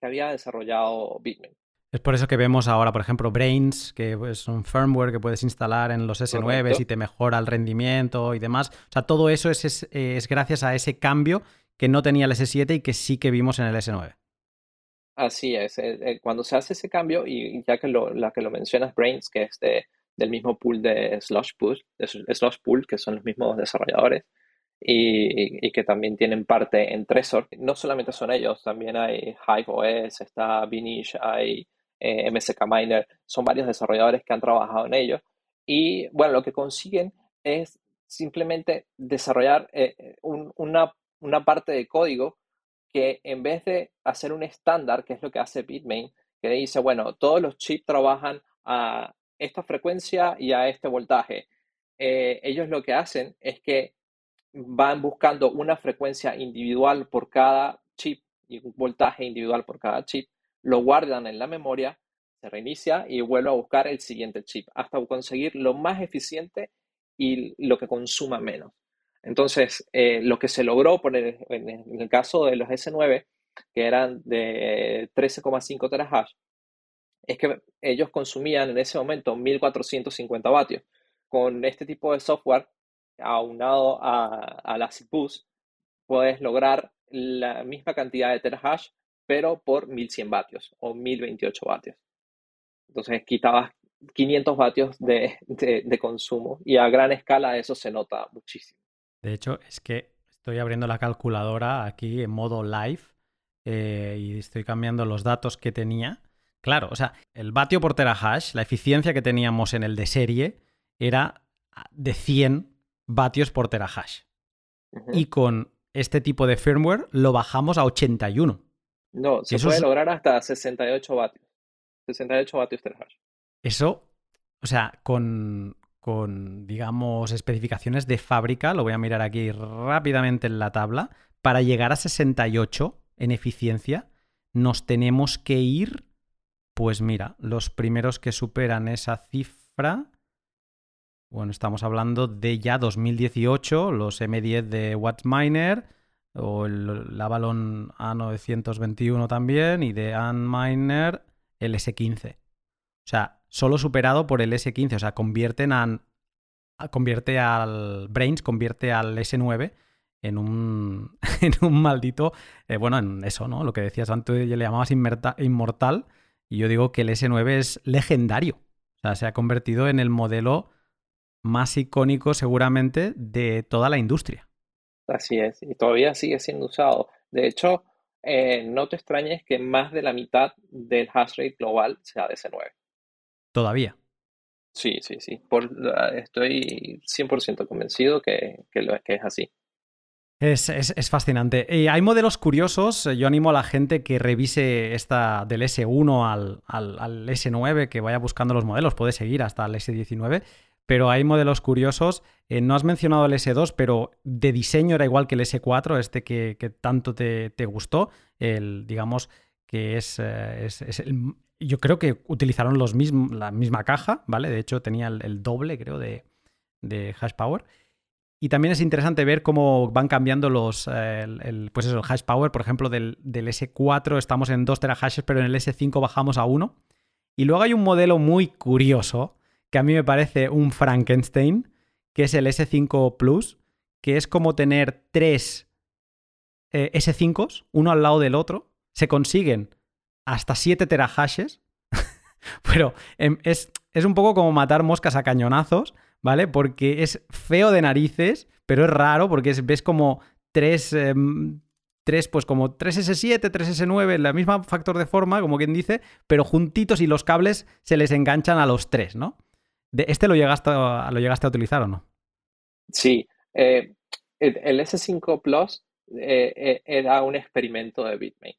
que había desarrollado Bitmain. Es por eso que vemos ahora, por ejemplo, Brains, que es un firmware que puedes instalar en los S9 y te mejora el rendimiento y demás. O sea, todo eso es, gracias a ese cambio que no tenía el S7 y que sí que vimos en el S9. Así es. Eh, eh, cuando se hace ese cambio, y ya que lo, la que lo mencionas, Brains, que es del mismo pool de Slush Pool, que son los mismos desarrolladores, y, que también tienen parte en Trezor. No solamente son ellos, también hay Hive OS, está Vinish, hay eh, MSK Miner, son varios desarrolladores que han trabajado en ello. Y bueno, lo que consiguen es simplemente desarrollar eh, eh, una, una parte de código que en vez de hacer un estándar, que es lo que hace Bitmain, que dice, bueno, todos los chips trabajan a esta frecuencia y a este voltaje. ellos lo que hacen es que van buscando una frecuencia individual por cada chip y un voltaje individual por cada chip lo guardan en la memoria, se reinicia y vuelve a buscar el siguiente chip hasta conseguir lo más eficiente y lo que consuma menos. Entonces, eh, lo que se logró por en, el caso de los S9, que eran de 13,5 terahash, es que ellos consumían en ese momento 1450 vatios. Con este tipo de software, aunado a, a la CPUs, puedes lograr la misma cantidad de terahash pero por 1100 vatios o 1028 vatios. Entonces quitabas 500 vatios de, consumo y a gran escala eso se nota muchísimo. De hecho, es que estoy abriendo la calculadora aquí en modo live eh, y estoy cambiando los datos que tenía. Claro, o sea, el vatio por terahash, la eficiencia que teníamos en el de serie era de 100 vatios por terahash. Y con este tipo de firmware lo bajamos a 81. No, se puede lograr hasta 68 vatios. 68 vatios terahash. Eso, o sea, con, con, digamos, especificaciones de fábrica, lo voy a mirar aquí rápidamente en la tabla, para llegar a 68 en eficiencia, nos tenemos que ir pues mira, los primeros que superan esa cifra, bueno, estamos hablando de ya 2018, los M10 de Watchminer o el, Avalon A921 también y de Antminer el S15. O sea, solo superado por el S15, o sea, convierten a, convierte al Brains, convierte al S9 en un, en un maldito, eh, bueno, en eso, ¿no? Lo que decías antes, le llamabas inmortal y yo digo que el S9 es legendario. O sea, se ha convertido en el modelo más icónico seguramente de toda la industria. Así es, y todavía sigue siendo usado. De hecho, eh, no te extrañes que más de la mitad del hash rate global sea de S9. ¿Todavía? Sí, sí, sí. Por, estoy 100% convencido que, que, que es así. Es, fascinante. Y hay modelos curiosos. Yo animo a la gente que revise esta del S1 al, al, S9, que vaya buscando los modelos. Puede seguir hasta el S19. Pero hay modelos curiosos. Eh, no has mencionado el S2, pero de diseño era igual que el S4, este que, tanto te, gustó. El, digamos que es, eh, yo creo que utilizaron los la misma caja, ¿vale? De hecho, tenía el, doble, creo, de, de hash power. Y también es interesante ver cómo van cambiando los, eh, el, pues eso, el hash power. Por ejemplo, del, S4 estamos en 2 terahashes, pero en el S5 bajamos a 1. Y luego hay un modelo muy curioso, que a mí me parece un Frankenstein, que es el S5 Plus, que es como tener tres eh, S5s, uno al lado del otro. Se consiguen hasta 7 terahashes. pero em, es, es un poco como matar moscas a cañonazos ¿vale? Porque es feo de narices, pero es raro porque ves como tres, em, tres, pues como 3S7, 3S9, la misma factor de forma, como quien dice, pero juntitos y los cables se les enganchan a los tres, ¿no? ¿Este lo llegaste, a, lo llegaste a utilizar o no? Sí, eh, el, S5 Plus eh, eh, era un experimento de Bitmain.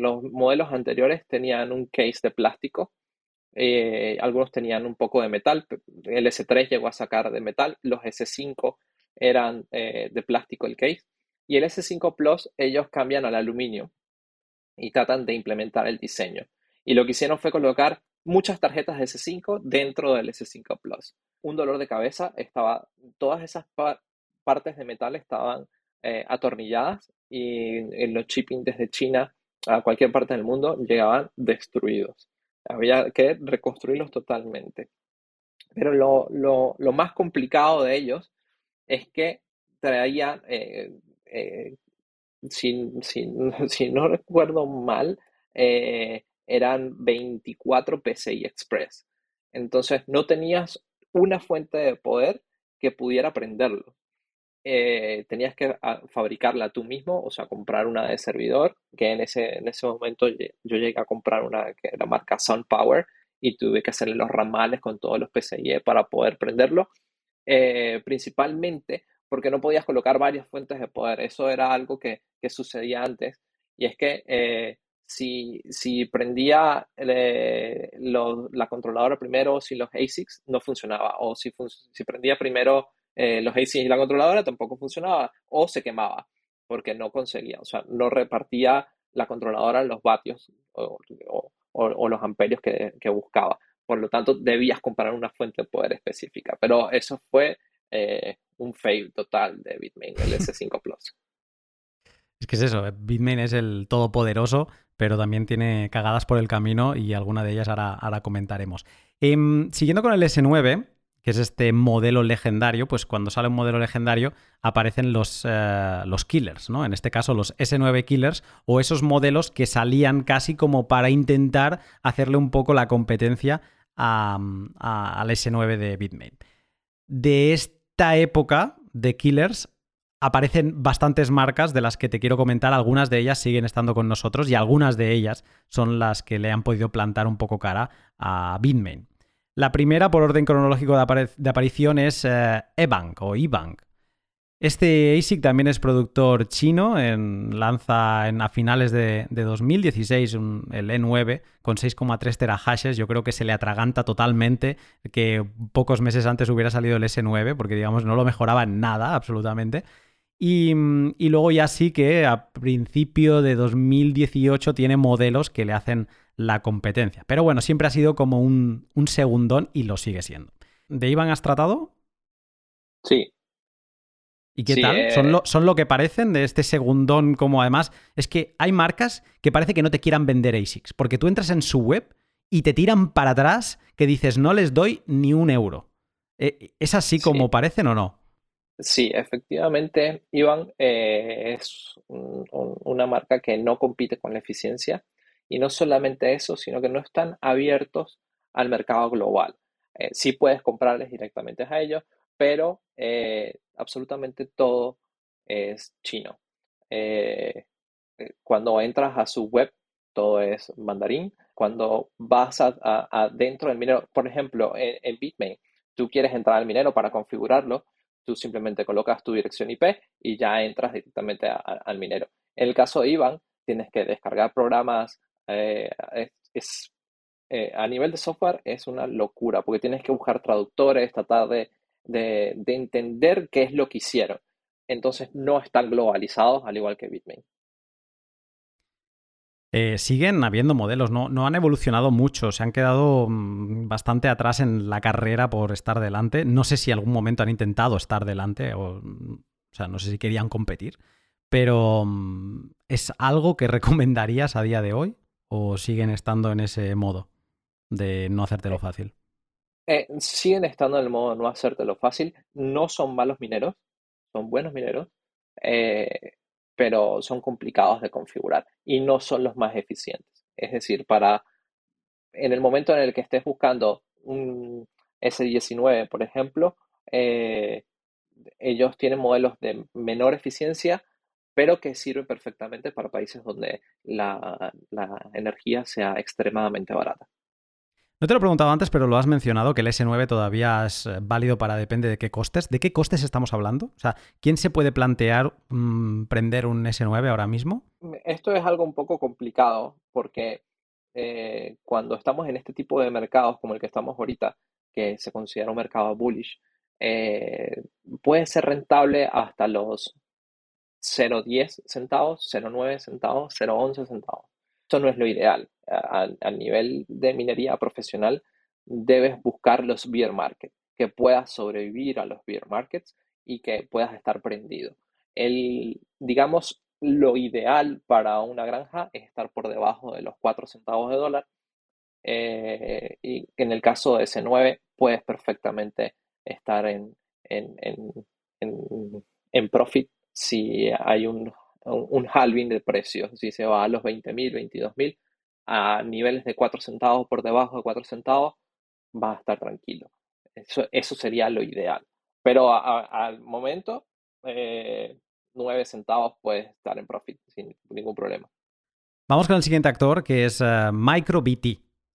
los modelos anteriores tenían un case de plástico algunos tenían un poco de metal, el S3 llegó a sacar de metal, los S5 eran de plástico el case, y el S5 Plus ellos cambian al aluminio y tratan de implementar el diseño. Y lo que hicieron fue colocar muchas tarjetas de S5 dentro del S5 Plus. Un dolor de cabeza, estaba, todas esas partes de metal estaban eh, atornilladas y en los shipping desde China a cualquier parte del mundo llegaban destruidos. Había que reconstruirlos totalmente. Pero lo, más complicado de ellos es que traían, eh, eh, si, no recuerdo mal, eh, eran 24 PCI Express. Entonces no tenías una fuente de poder que pudiera prenderlo. Eh, tenías que ah, fabricarla tú mismo, o sea, comprar una de servidor, que en ese, en ese momento yo llegué a comprar una que era marca SunPower y tuve que hacerle los ramales con todos los PCIe para poder prenderlo, eh, principalmente porque no podías colocar varias fuentes de poder. Eso era algo que, que sucedía antes y es que eh, si, si, prendía la controladora primero, si los ASICs no funcionaba, o si, si prendía primero eh, los ACs y la controladora tampoco funcionaba o se quemaba porque no conseguía, o sea, no repartía la controladora los vatios o, los amperios que, buscaba. Por lo tanto, debías comprar una fuente de poder específica. Pero eso fue eh, un fail total de Bitmain, el S5 Plus. Es que es eso, Bitmain es el todopoderoso, pero también tiene cagadas por el camino y alguna de ellas ahora, comentaremos. Em, siguiendo con el S9, que es este modelo legendario, pues cuando sale un modelo legendario aparecen los, eh, los killers, ¿no? En este caso los S9 killers o esos modelos que salían casi como para intentar hacerle un poco la competencia al S9 de Bitmain. De esta época de killers aparecen bastantes marcas de las que te quiero comentar. Algunas de ellas siguen estando con nosotros y algunas de ellas son las que le han podido plantar un poco cara a Bitmain. La primera, por orden cronológico de, aparición, es eh, eBank o eBank. Este ASIC también es productor chino, lanza a finales de, 2016 el E9 con 6,3 terahashes. Yo creo que se le atraganta totalmente que pocos meses antes hubiera salido el S9, porque digamos no lo mejoraba en nada absolutamente. Y, luego ya sí que a principio de 2018 tiene modelos que le hacen la competencia. Pero bueno, siempre ha sido como un, un segundón y lo sigue siendo. ¿De Iván has tratado? Sí, ¿Y qué tal? Eh, ¿Son, lo, ¿Son, lo, que parecen de este segundón? Como además, es que hay marcas que parece que no te quieran vender ASICs, porque tú entras en su web y te tiran para atrás que dices, no les doy ni un euro. Eh, ¿Es así como parecen o no? Sí, efectivamente, Iván eh, es una marca que no compite con la eficiencia y no solamente eso, sino que no están abiertos al mercado global. sí puedes comprarles directamente a ellos, pero eh, absolutamente todo es chino. Eh, eh, cuando entras a su web, todo es mandarín. Cuando vas a, dentro del minero, por ejemplo, en, Bitmain, tú quieres entrar al minero para configurarlo, tú simplemente colocas tu dirección IP y ya entras directamente al minero. En el caso de Ivan, tienes que descargar programas. es, a nivel de software es una locura porque tienes que buscar traductores, tratar de de, entender qué es lo que hicieron. Entonces no están globalizados al igual que Bitmain. Eh, siguen habiendo modelos, no, no, han evolucionado mucho, se han quedado mm, bastante atrás en la carrera por estar delante. No sé si algún momento han intentado estar delante, o, o sea, no sé si querían competir, pero mm, ¿es algo que recomendarías a día de hoy o siguen estando en ese modo de no hacértelo eh, fácil? Eh, siguen estando en el modo no hacértelo fácil. No son malos mineros, son buenos mineros, eh, pero son complicados de configurar y no son los más eficientes. Es decir, para en el momento en el que estés buscando un S19, por ejemplo, eh, ellos tienen modelos de menor eficiencia, pero que sirven perfectamente para países donde la energía sea extremadamente barata. No te lo he preguntado antes, pero lo has mencionado, que el S9 todavía es eh, válido para depende de qué costes. ¿De qué costes estamos hablando? O sea, ¿quién se puede plantear mm, prender un S9 ahora mismo? Esto es algo un poco complicado porque eh, cuando estamos en este tipo de mercados como el que estamos ahorita, que se considera un mercado bullish, eh, puede ser rentable hasta los 0,10 centavos, 0,9 centavos, 0,11 centavos. Esto no es lo ideal. A, nivel de minería profesional, debes buscar los beer markets, que puedas sobrevivir a los beer markets y que puedas estar prendido. El, digamos, lo ideal para una granja es estar por debajo de los 4 centavos de dólar. Eh, y en el caso de S9, puedes perfectamente estar en, en, en, en profit si hay un un halving de precios. Si se va a los 20.000, 22.000, a niveles de 4 centavos por debajo de 4 centavos, va a estar tranquilo. Eso, eso sería lo ideal. Pero al momento, 9 eh, centavos puede estar en profit sin ningún problema. Vamos con el siguiente actor, que es uh, MicroBT.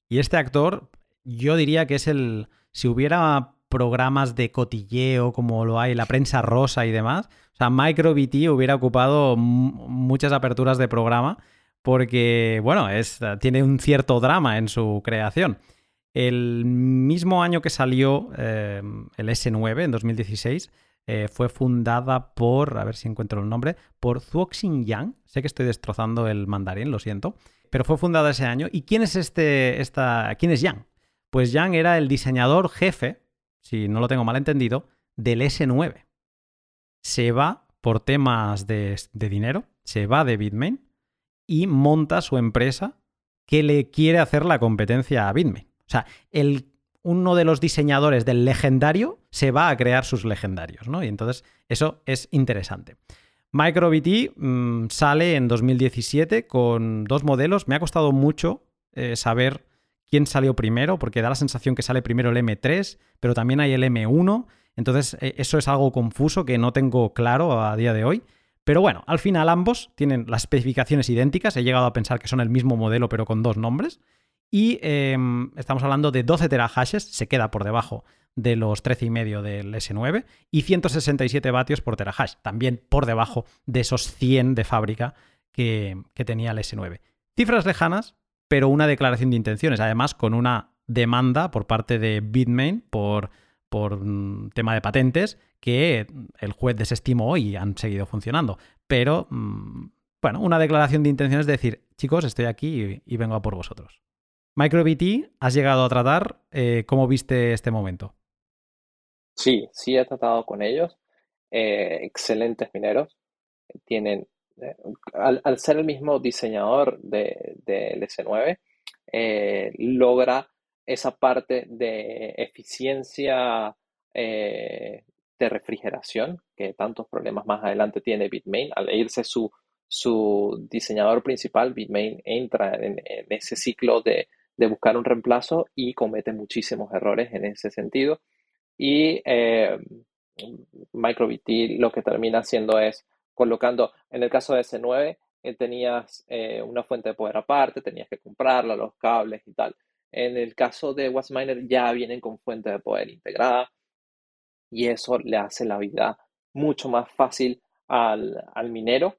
Y este actor, yo diría que es el. Si hubiera programas de cotilleo como lo hay la prensa rosa y demás, o sea, MicroBT hubiera ocupado muchas aperturas de programa porque, bueno, es, tiene un cierto drama en su creación. El mismo año que salió eh, el S9, en 2016, eh, fue fundada por, a ver si encuentro el nombre, por Zuoxin Yang. Sé que estoy destrozando el mandarín, lo siento, pero fue fundada ese año. ¿Y quién es este, esta, quién es Yang? Pues Yang era el diseñador jefe, si no lo tengo mal entendido, del S9 se va por temas de, dinero, se va de Bitmain y monta su empresa que le quiere hacer la competencia a Bitmain. O sea, el, uno de los diseñadores del legendario se va a crear sus legendarios, ¿no? Y entonces eso es interesante. MicroBT mm, sale en 2017 con dos modelos. Me ha costado mucho eh, saber quién salió primero, porque da la sensación que sale primero el M3, pero también hay el M1 Entonces, e, eso es algo confuso que no tengo claro a día de hoy. Pero bueno, al final ambos tienen las especificaciones idénticas. He llegado a pensar que son el mismo modelo, pero con dos nombres. Y em, estamos hablando de 12 terahashes, se queda por debajo de los 13,5 del S9 y 167 vatios por terahash, también por debajo de esos 100 de fábrica que, que tenía el S9. Cifras lejanas, pero una declaración de intenciones, además con una demanda por parte de Bitmain por, por mm, tema de patentes que el juez desestimó y han seguido funcionando. Pero, mm, bueno, una declaración de intenciones de decir, chicos, estoy aquí y, vengo a por vosotros. MicroBT, ¿has llegado a tratar? Eh, ¿Cómo viste este momento? Sí, sí he tratado con ellos. Eh, excelentes mineros. Tienen, eh, al, ser el mismo diseñador del de, S9, logra esa parte de eficiencia de refrigeración, que tantos problemas más adelante tiene Bitmain. Al irse su, su diseñador principal, Bitmain entra en, ese ciclo de, buscar un reemplazo y comete muchísimos errores en ese sentido. Y eh, MicroBT lo que termina haciendo es colocando, en el caso de S9, eh, tenías eh, una fuente de poder aparte, tenías que comprarla, los cables y tal. En el caso de WhatsMiner ya vienen con fuente de poder integrada, y eso le hace la vida mucho más fácil al, minero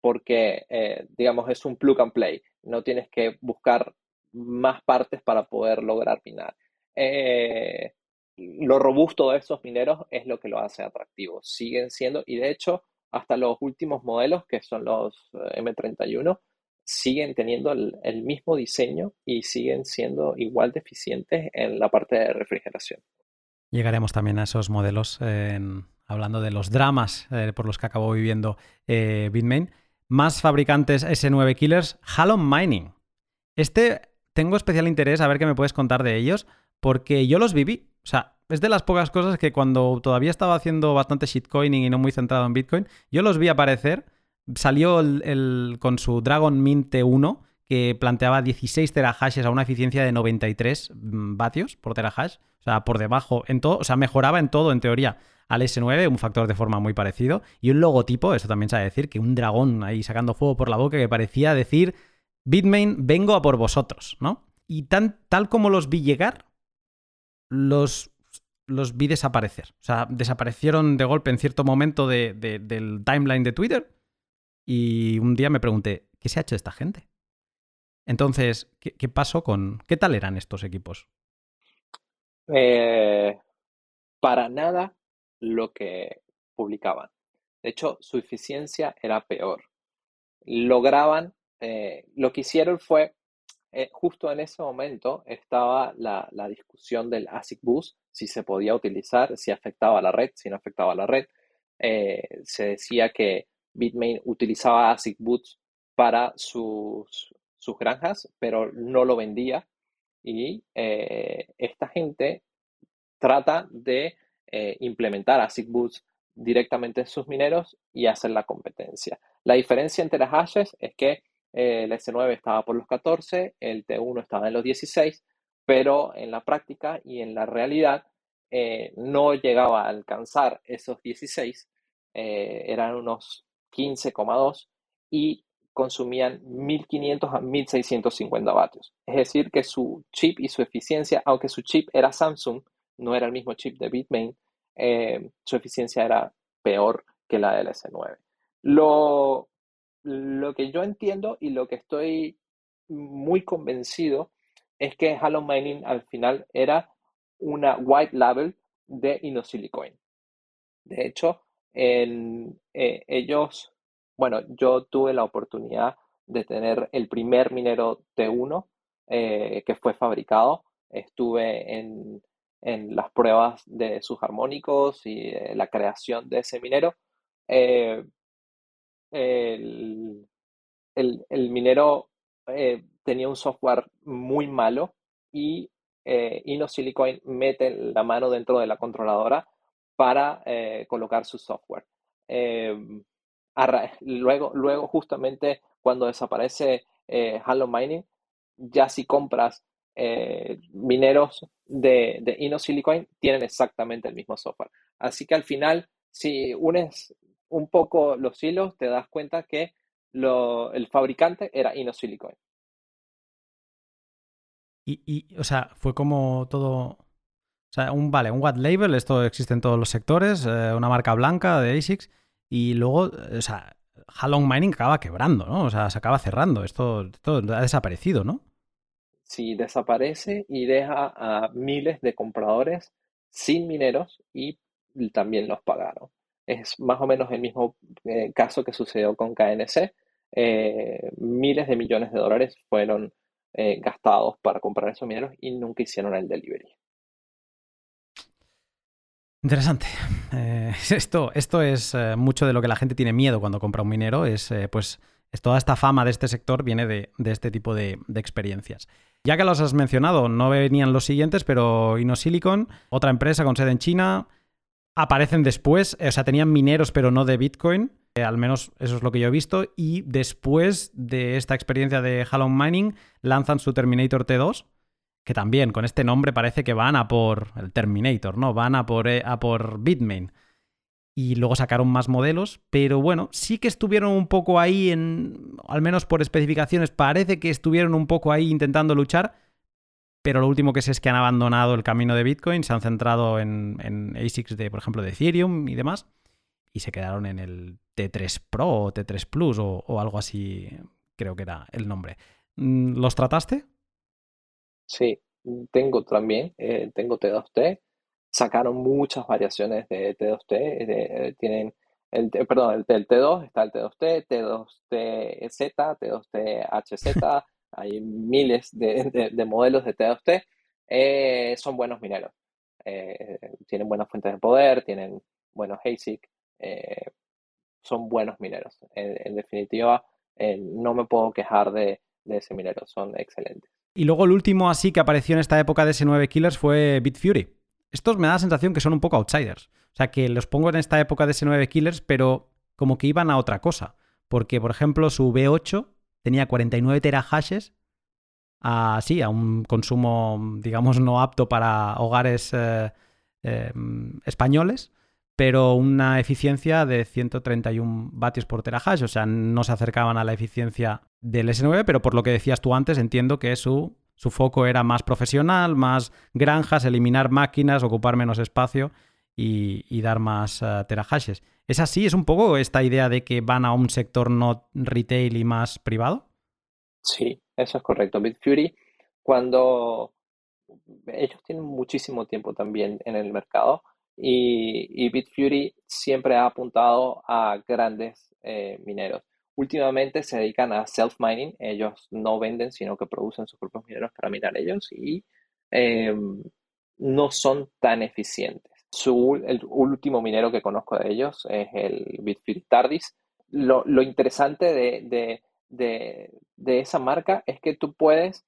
porque, eh, digamos, es un plug and play. No tienes que buscar más partes para poder lograr minar. Eh, lo robusto de esos mineros es lo que lo hace atractivo. Siguen siendo, y de hecho, hasta los últimos modelos, que son los eh, M31, siguen teniendo el, mismo diseño y siguen siendo igual de eficientes en la parte de refrigeración. Llegaremos también a esos modelos hablando de los dramas eh, por los que acabó viviendo eh, Bitmain. Más fabricantes S9 Killers, Halon Mining. Este tengo especial interés a ver qué me puedes contar de ellos, porque yo los viví. O sea, es de las pocas cosas que cuando todavía estaba haciendo bastante shitcoining y no muy centrado en Bitcoin, yo los vi aparecer. Salió el, con su Dragon Mint 1 que planteaba 16 terahashes a una eficiencia de 93 mm, vatios por terahash, o sea, por debajo en todo, o sea, mejoraba en todo en teoría al S9, un factor de forma muy parecido, y un logotipo, eso también sabe decir, que un dragón ahí sacando fuego por la boca que parecía decir, Bitmain, vengo a por vosotros, ¿no? Y tal como los vi llegar, los, los vi desaparecer. O sea, desaparecieron de golpe en cierto momento del timeline de Twitter, y un día me pregunté, ¿qué se ha hecho esta gente? Entonces, ¿qué, pasó con... ¿Qué tal eran estos equipos? Eh, para nada lo que publicaban. De hecho, su eficiencia era peor. Lograban, eh, lo que hicieron fue, eh, justo en ese momento estaba la, discusión del ASIC Boost, si se podía utilizar, si afectaba a la red, si no afectaba a la red. se decía que Bitmain utilizaba ASIC Boost para sus, sus granjas, pero no lo vendía. Y eh, esta gente trata de eh, implementar ASIC Boost directamente en sus mineros y hacer la competencia. La diferencia entre las hashes es que eh, el S9 estaba por los 14, el T1 estaba en los 16, pero en la práctica y en la realidad no llegaba a alcanzar esos 16, eran unos 15,2 y consumían 1500 a 1650 vatios. Es decir, que su chip y su eficiencia, aunque su chip era Samsung, no era el mismo chip de Bitmain, eh, su eficiencia era peor que la del S9. Lo, lo que yo entiendo y lo que estoy muy convencido es que Halo Mining al final era una white label de Inosilicoin. De hecho, en, eh, ellos bueno, yo tuve la oportunidad de tener el primer minero T1 eh, que fue fabricado. Estuve en, las pruebas de sus armónicos y la creación de ese minero. Eh, el, minero eh, tenía un software muy malo y InnoSilicoin mete la mano dentro de la controladora para colocar su software luego, luego justamente cuando desaparece eh, Halo Mining, ya si compras eh, mineros de, de tienen exactamente el mismo software. Así que al final, si unes un poco los hilos, te das cuenta que el fabricante era InnoSilicon. Y, y, o sea, fue como todo. Sea, un, vale, un white label, esto existe en todos los sectores, eh, una marca blanca de ASICS, y luego, o sea, Halong Mining acaba quebrando, ¿no? O sea, se acaba cerrando, esto, ha desaparecido, ¿no? Sí, desaparece y deja a miles de compradores sin mineros y también los pagaron. Es más o menos el mismo eh, caso que sucedió con KNC. Eh, miles de millones de dólares fueron eh, gastados para comprar esos mineros y nunca hicieron el delivery. Interesante. esto, esto es mucho de lo que la gente tiene miedo cuando compra un minero. Es pues es toda esta fama de este sector viene de, este tipo de, de, experiencias. Ya que los has mencionado, no venían los siguientes, pero InnoSilicon, otra empresa con sede en China, aparecen después, o sea, tenían mineros pero no de Bitcoin, eh, al menos eso es lo que yo he visto, y después de esta experiencia de Halong Mining lanzan su Terminator T2, que también con este nombre parece que van a por el Terminator, ¿no? Van a por, eh, a por Bitmain. Y luego sacaron más modelos, pero bueno, sí que estuvieron un poco ahí en, al menos por especificaciones, parece que estuvieron un poco ahí intentando luchar, pero lo último que sé es que han abandonado el camino de Bitcoin, se han centrado en, ASICs de, por ejemplo, de Ethereum y demás, y se quedaron en el T3 Pro o T3 Plus o, algo así, creo que era el nombre. Mm, ¿Los trataste? Sí, tengo también, eh, tengo T2T. Sacaron muchas variaciones de T2T. Eh, tienen el, perdón, el, T2, está el T2T, T2TZ, T2THZ, hay miles de, modelos de T2T, eh, son buenos mineros. Eh, tienen buenas fuentes de poder, tienen buenos ASIC, eh, son buenos mineros. En, definitiva, no me puedo quejar de, ese minero, son excelentes. Y luego el último así que apareció en esta época de S9 Killers fue Bitfury. Estos me da la sensación que son un poco outsiders. O sea, que los pongo en esta época de S9 Killers, pero como que iban a otra cosa. Porque, por ejemplo, su B8 tenía 49 terahashes a, sí, a un consumo, digamos, no apto para hogares eh, em, españoles, pero una eficiencia de 131 vatios por terahash, o sea, no se acercaban a la eficiencia del S9, pero por lo que decías tú antes, entiendo que su, su foco era más profesional, más granjas, eliminar máquinas, ocupar menos espacio y, dar más uh, terahashes. ¿Es así? ¿Es un poco esta idea de que van a un sector no retail y más privado? Sí, eso es correcto. Bitfury, cuando ellos tienen muchísimo tiempo también en el mercado y, y Bitfury siempre ha apuntado a grandes eh, mineros. Últimamente se dedican a self-mining, ellos no venden, sino que producen sus propios mineros para minar ellos y em, no son tan eficientes el último minero que conozco de ellos es el Bitfury Tardis. Lo, interesante de, esa marca es que tú puedes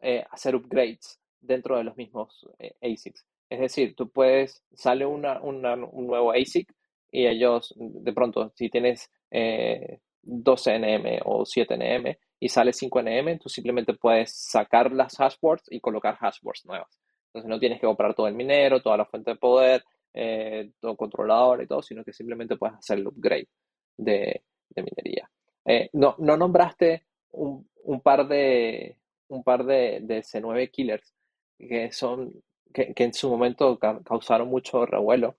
eh, hacer upgrades dentro de los mismos eh, ASICs. Es decir, tú puedes, sale un nuevo ASIC y ellos, de pronto, si tienes 12NM eh, o 7NM y sale 5NM, tú simplemente puedes sacar las hashboards y colocar hashboards nuevas. Entonces no tienes que comprar todo el minero, toda la fuente de poder, eh, todo controlador y todo, sino que simplemente puedes hacer el upgrade de, minería. Eh, no, no nombraste un, par de un par de, C9 killers que son que, en su momento causaron mucho revuelo.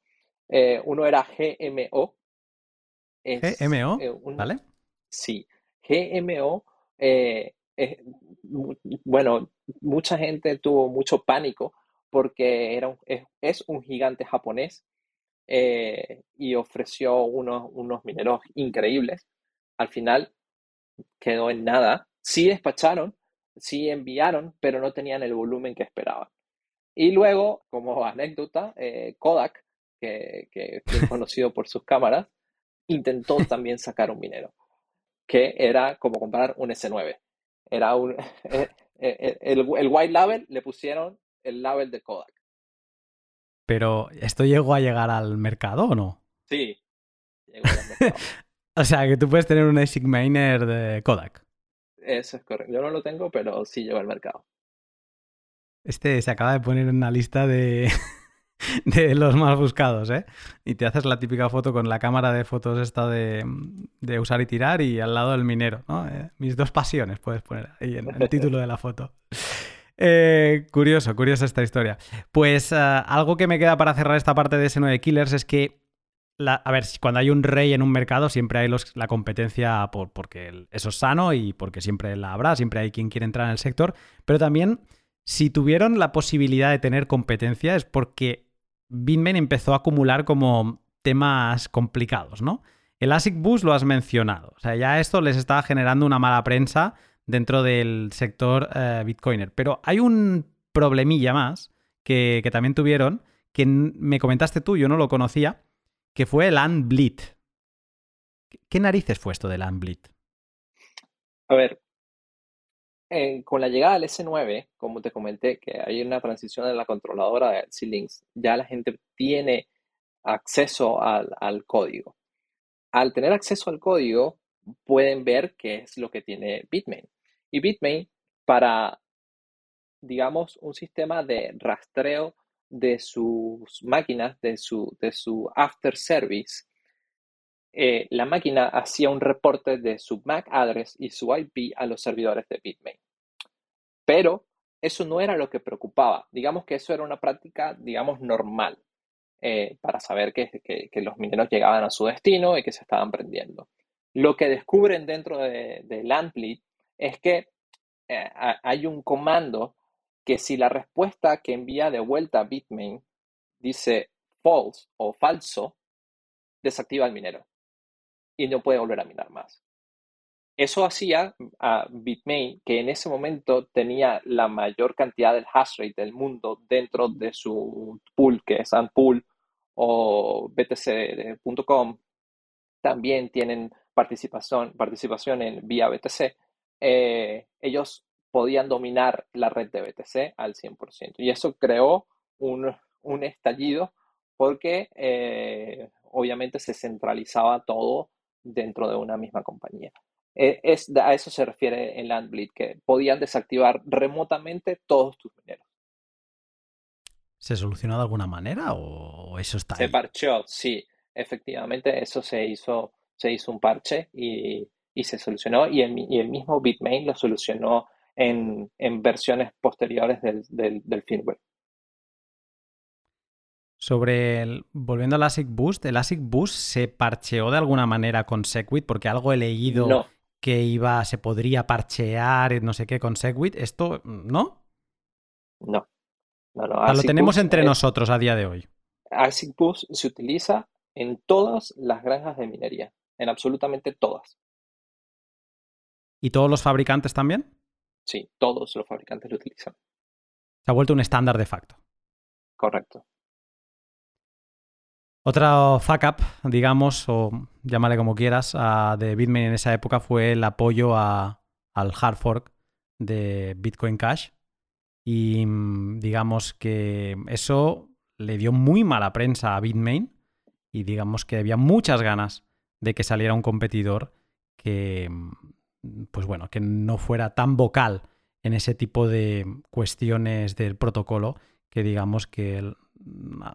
Eh, uno era GMO. GMO, ¿vale? Sí, GMO bueno, mucha gente tuvo mucho pánico porque era es, un gigante japonés eh, y ofreció unos, unos mineros increíbles. Al final quedó en nada. Sí despacharon, sí enviaron, pero no tenían el volumen que esperaban. Y luego, como anécdota, eh, Kodak, que, que es conocido por sus cámaras, intentó también sacar un minero, que era como comprar un S9. Era un, eh, el, el, white label le pusieron el label de Kodak. Pero, ¿esto llegó a llegar al mercado o no? Sí, llegó al mercado. o sea, que tú puedes tener un ASIC Miner de Kodak. Eso es correcto. Yo no lo tengo, pero sí llegó al mercado. Este se acaba de poner en una lista de, de los más buscados, ¿eh? Y te haces la típica foto con la cámara de fotos esta de, usar y tirar y al lado el minero, ¿no? Eh, mis dos pasiones puedes poner ahí en el título de la foto. Eh, curioso, curiosa esta historia. Pues eh, algo que me queda para cerrar esta parte de S9 Killers es que, a ver, cuando hay un rey en un mercado siempre hay la competencia por, porque eso es sano y porque siempre la habrá, siempre hay quien quiere entrar en el sector, pero también si tuvieron la posibilidad de tener competencia es porque Bitmain empezó a acumular como temas complicados, ¿no? El ASIC Boost lo has mencionado, o sea, ya esto les estaba generando una mala prensa dentro del sector eh, Bitcoiner. Pero hay un problemilla más que, también tuvieron, que me comentaste tú, yo no lo conocía, que fue el Unbleed. ¿Qué narices fue esto del Unbleed? A ver, eh, con la llegada del S9, como te comenté, que hay una transición en la controladora de C-Links, ya la gente tiene acceso al código. Al tener acceso al código, pueden ver qué es lo que tiene Bitmain. Y Bitmain, para, digamos, un sistema de rastreo de sus máquinas, de su, de su after service, eh, la máquina hacía un reporte de su MAC address y su IP a los servidores de Bitmain. Pero eso no era lo que preocupaba. Digamos que eso era una práctica, digamos, normal eh, para saber que, los mineros llegaban a su destino y que se estaban prendiendo. Lo que descubren dentro de, de es que eh, hay un comando que si la respuesta que envía de vuelta Bitmain dice false o falso, desactiva el minero y no puede volver a minar más. Eso hacía a Bitmain, que en ese momento tenía la mayor cantidad del hash rate del mundo dentro de su pool, que es Unpool o BTC.com, también tienen participación, participación en vía BTC. Eh, ellos podían dominar la red de BTC al 100%. Y eso creó un, estallido porque eh, obviamente se centralizaba todo dentro de una misma compañía. E, es, a eso se refiere el Landbleed, que podían desactivar remotamente todos tus mineros. ¿Se solucionó de alguna manera o eso está Se parcheó, sí. Efectivamente, eso se hizo, se hizo un parche y y se solucionó y el, y el mismo Bitmain lo solucionó en, versiones posteriores del, firmware. Sobre el, volviendo al ASIC Boost, ¿el ASIC Boost se parcheó de alguna manera con Segwit? Porque algo he leído que iba, se podría parchear, no sé qué, con Segwit. ¿Esto no? No. no, lo tenemos entre nosotros a día de hoy. ASIC Boost se utiliza en todas las granjas de minería, en absolutamente todas. ¿Y todos los fabricantes también? Sí, todos los fabricantes lo utilizan. Se ha vuelto un estándar de facto. Correcto. Otra fuck up, digamos, o llámale como quieras, de Bitmain en esa época fue el apoyo al hard fork de Bitcoin Cash. Y mm, digamos que eso le dio muy mala prensa a Bitmain y digamos que había muchas ganas de que saliera un competidor que mm, pues bueno, que no fuera tan vocal en ese tipo de cuestiones del protocolo, que digamos que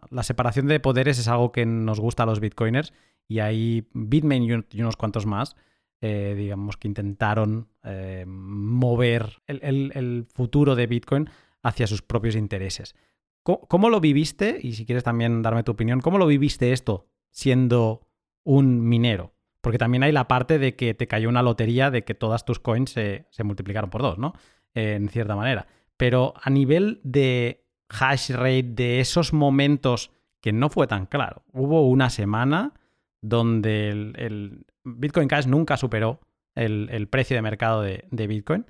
la separación de poderes es algo que nos gusta a los bitcoiners y ahí Bitmain y unos cuantos más, eh, digamos que intentaron eh, mover el, futuro de Bitcoin hacia sus propios intereses. ¿Cómo, lo viviste? Y si quieres también darme tu opinión, ¿cómo lo viviste esto siendo un minero? Porque también hay la parte de que te cayó una lotería de que todas tus coins se, multiplicaron por dos, ¿no? en cierta manera. Pero a nivel de hash rate, de esos momentos que no fue tan claro. Hubo una semana donde el, Bitcoin Cash nunca superó el, precio de mercado de, Bitcoin,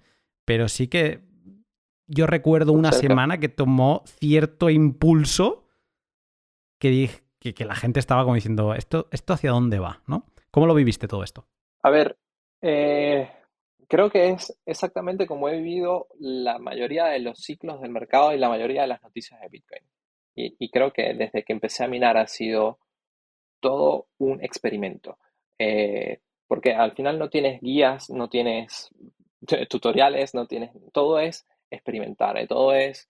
pero sí que yo recuerdo una semana que tomó cierto impulso que, que, que la gente estaba como diciendo, ¿esto, ¿esto hacia dónde va? ¿no? ¿Cómo lo viviste todo esto? A ver, eh, creo que es exactamente como he vivido la mayoría de los ciclos del mercado y la mayoría de las noticias de Bitcoin. Y, creo que desde que empecé a minar ha sido todo un experimento. Eh, porque al final no tienes guías, no tienes tutoriales, no tienes. Todo es experimentar, eh, todo es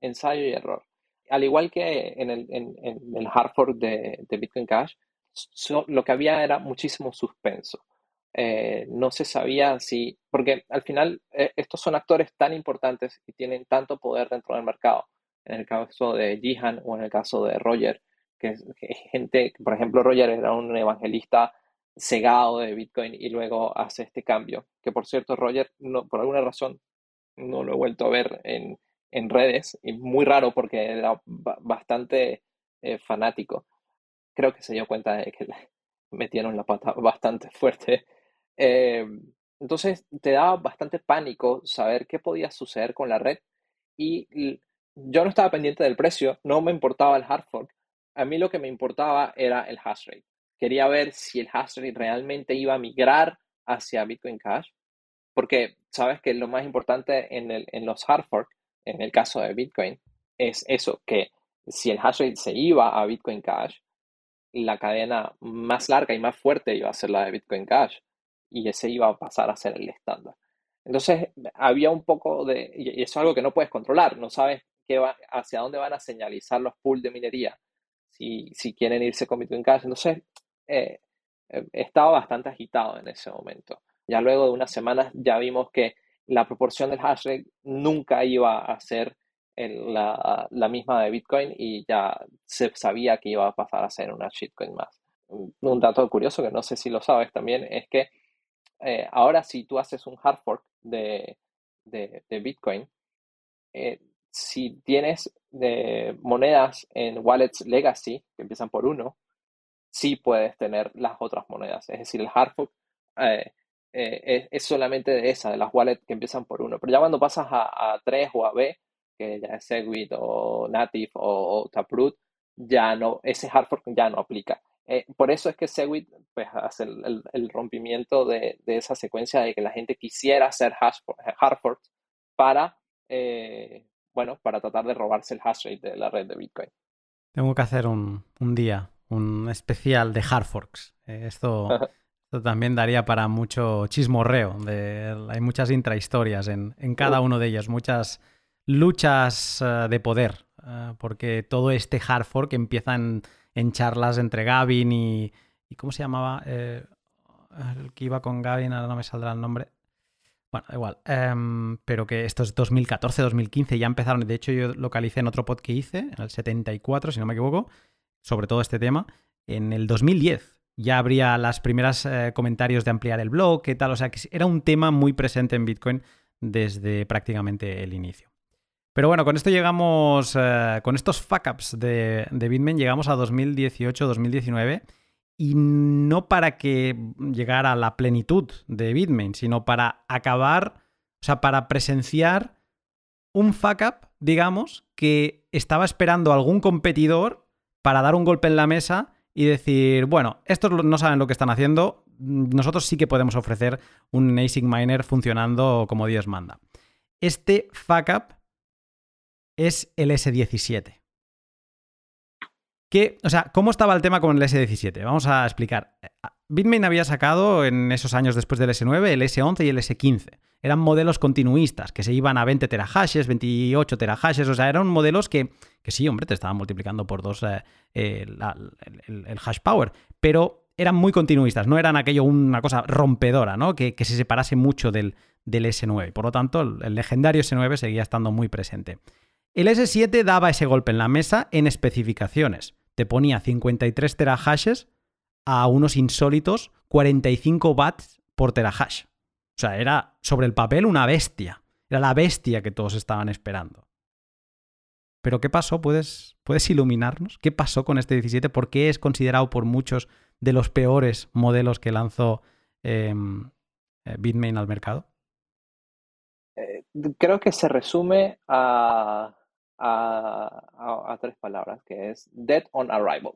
ensayo y error. al igual que en el, en, el hard fork de, Bitcoin Cash, lo que había era muchísimo suspenso. Eh, no se sabía si, porque al final eh, estos son actores tan importantes y tienen tanto poder dentro del mercado. En el caso de Jihan o en el caso de Roger, que es gente, por ejemplo, Roger era un evangelista cegado de Bitcoin y luego hace este cambio. Que por cierto, Roger, por alguna razón, no lo he vuelto a ver en, en redes, y muy raro porque era bastante eh, fanático. Creo que se dio cuenta de que metieron la pata bastante fuerte. Eh, entonces te daba bastante pánico saber qué podía suceder con la red y yo no estaba pendiente del precio, no me importaba el hard fork. A mí lo que me importaba era el hash rate. Quería ver si el hash rate realmente iba a migrar hacia Bitcoin Cash, porque sabes que lo más importante en, el, en los hard fork en el caso de Bitcoin, es eso, que si el hash rate se iba a Bitcoin Cash, la cadena más larga y más fuerte iba a ser la de Bitcoin Cash y ese iba a pasar a ser el estándar. Entonces había un poco de, y eso es algo que no puedes controlar, no sabes qué va, hacia dónde van a señalizar los pools de minería si, si quieren irse con Bitcoin Cash. Entonces eh, eh, estaba bastante agitado en ese momento. Ya luego de unas semanas ya vimos que la proporción del hash rate nunca iba a ser la, misma de Bitcoin y ya se sabía que iba a pasar a ser una shitcoin más. Un dato curioso que no sé si lo sabes también es que eh, ahora si tú haces un hard fork de, Bitcoin, eh, si tienes de monedas en wallets legacy que empiezan por uno, sí puedes tener las otras monedas. Es decir, el hard fork eh, es, solamente de esa, de las wallets que empiezan por uno. Pero ya cuando pasas a, a 3 o a B, que ya es Segwit o Native o, Taproot, ya no, ese hard fork ya no aplica. Eh, por eso es que Segwit pues, hace el, rompimiento de, esa secuencia de que la gente quisiera hacer hash, hard forks para, eh, bueno, para tratar de robarse el hash rate de la red de Bitcoin. Tengo que hacer un, un día, un especial de hard forks. esto Esto también daría para mucho chismorreo. hay muchas intrahistorias en, en cada uno de ellos, muchas luchas eh, de poder, eh, porque todo este hard fork empieza en, charlas entre Gavin y, ¿Cómo se llamaba? Eh, el que iba con Gavin, ahora no me saldrá el nombre. Bueno, igual. Em, pero que esto es 2014, 2015, ya empezaron. De hecho, yo localicé en otro pod que hice, en el 74, si no me equivoco, sobre todo este tema, en el 2010 ya habría las primeras eh, comentarios de ampliar el blog, qué tal, o sea que era un tema muy presente en Bitcoin desde prácticamente el inicio. Pero bueno, con esto llegamos, eh, con estos fuck ups de, Bitmain llegamos a 2018-2019 y no para que llegara a la plenitud de Bitmain, sino para acabar, o sea, para presenciar un fuck up, digamos, que estaba esperando algún competidor para dar un golpe en la mesa y decir, bueno, estos no saben lo que están haciendo, nosotros sí que podemos ofrecer un ASIC miner funcionando como Dios manda. Este fuck up es el S17. ¿Qué, o sea, ¿cómo estaba el tema con el S17? Vamos a explicar. Bitmain había sacado en esos años después del S9 el S11 y el S15 eran modelos continuistas, que se iban a 20 terahashes, 28 terahashes, o sea, eran modelos que, que sí, hombre, te estaban multiplicando por dos eh, eh, el, hash power, pero eran muy continuistas, no eran aquello una cosa rompedora, ¿no? Que, se separase mucho del, del S9. Por lo tanto, el, legendario S9 seguía estando muy presente. El S7 daba ese golpe en la mesa en especificaciones. Te ponía 53 terahashes a unos insólitos 45 watts por terahash. O sea, era sobre el papel una bestia. Era la bestia que todos estaban esperando. Pero ¿qué pasó? ¿Puedes, ¿Puedes iluminarnos? ¿Qué pasó con este 17? ¿Por qué es considerado por muchos de los peores modelos que lanzó em, eh, Bitmain al mercado? Eh, creo que se resume a, a, tres palabras, que es dead on arrival.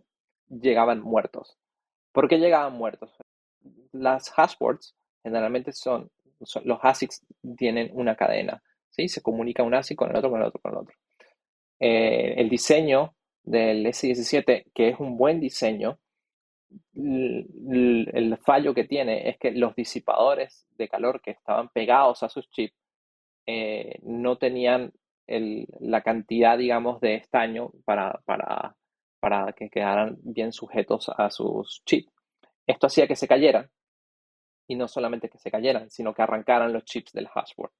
Llegaban muertos. ¿Por qué llegaban muertos? Las hashboards generalmente son, los ASICs tienen una cadena, ¿sí? Se comunica un ASIC con el otro, con el otro, con el otro. Eh, el diseño del S17, que es un buen diseño, el, fallo que tiene es que los disipadores de calor que estaban pegados a sus chips eh, no tenían la cantidad, digamos, de estaño para, para, para que quedaran bien sujetos a sus chips. Esto hacía que se cayeran, y no solamente que se cayeran, sino que arrancaran los chips del hashboard.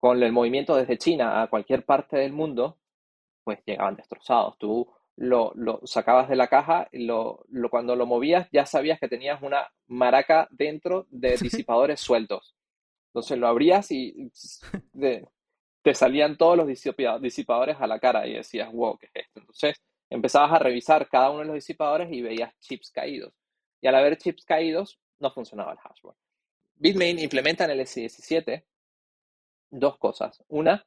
Con el movimiento desde China a cualquier parte del mundo, pues llegaban destrozados. Tú lo, sacabas de la caja, lo, lo, cuando lo movías ya sabías que tenías una maraca dentro de disipadores sueltos. Entonces lo abrías y te salían todos los disipadores a la cara y decías, wow, ¿qué es esto? Entonces empezabas a revisar cada uno de los disipadores y veías chips caídos. Y al haber chips caídos, no funcionaba el hashboard. Bitmain implementa en el S17 dos cosas. Una,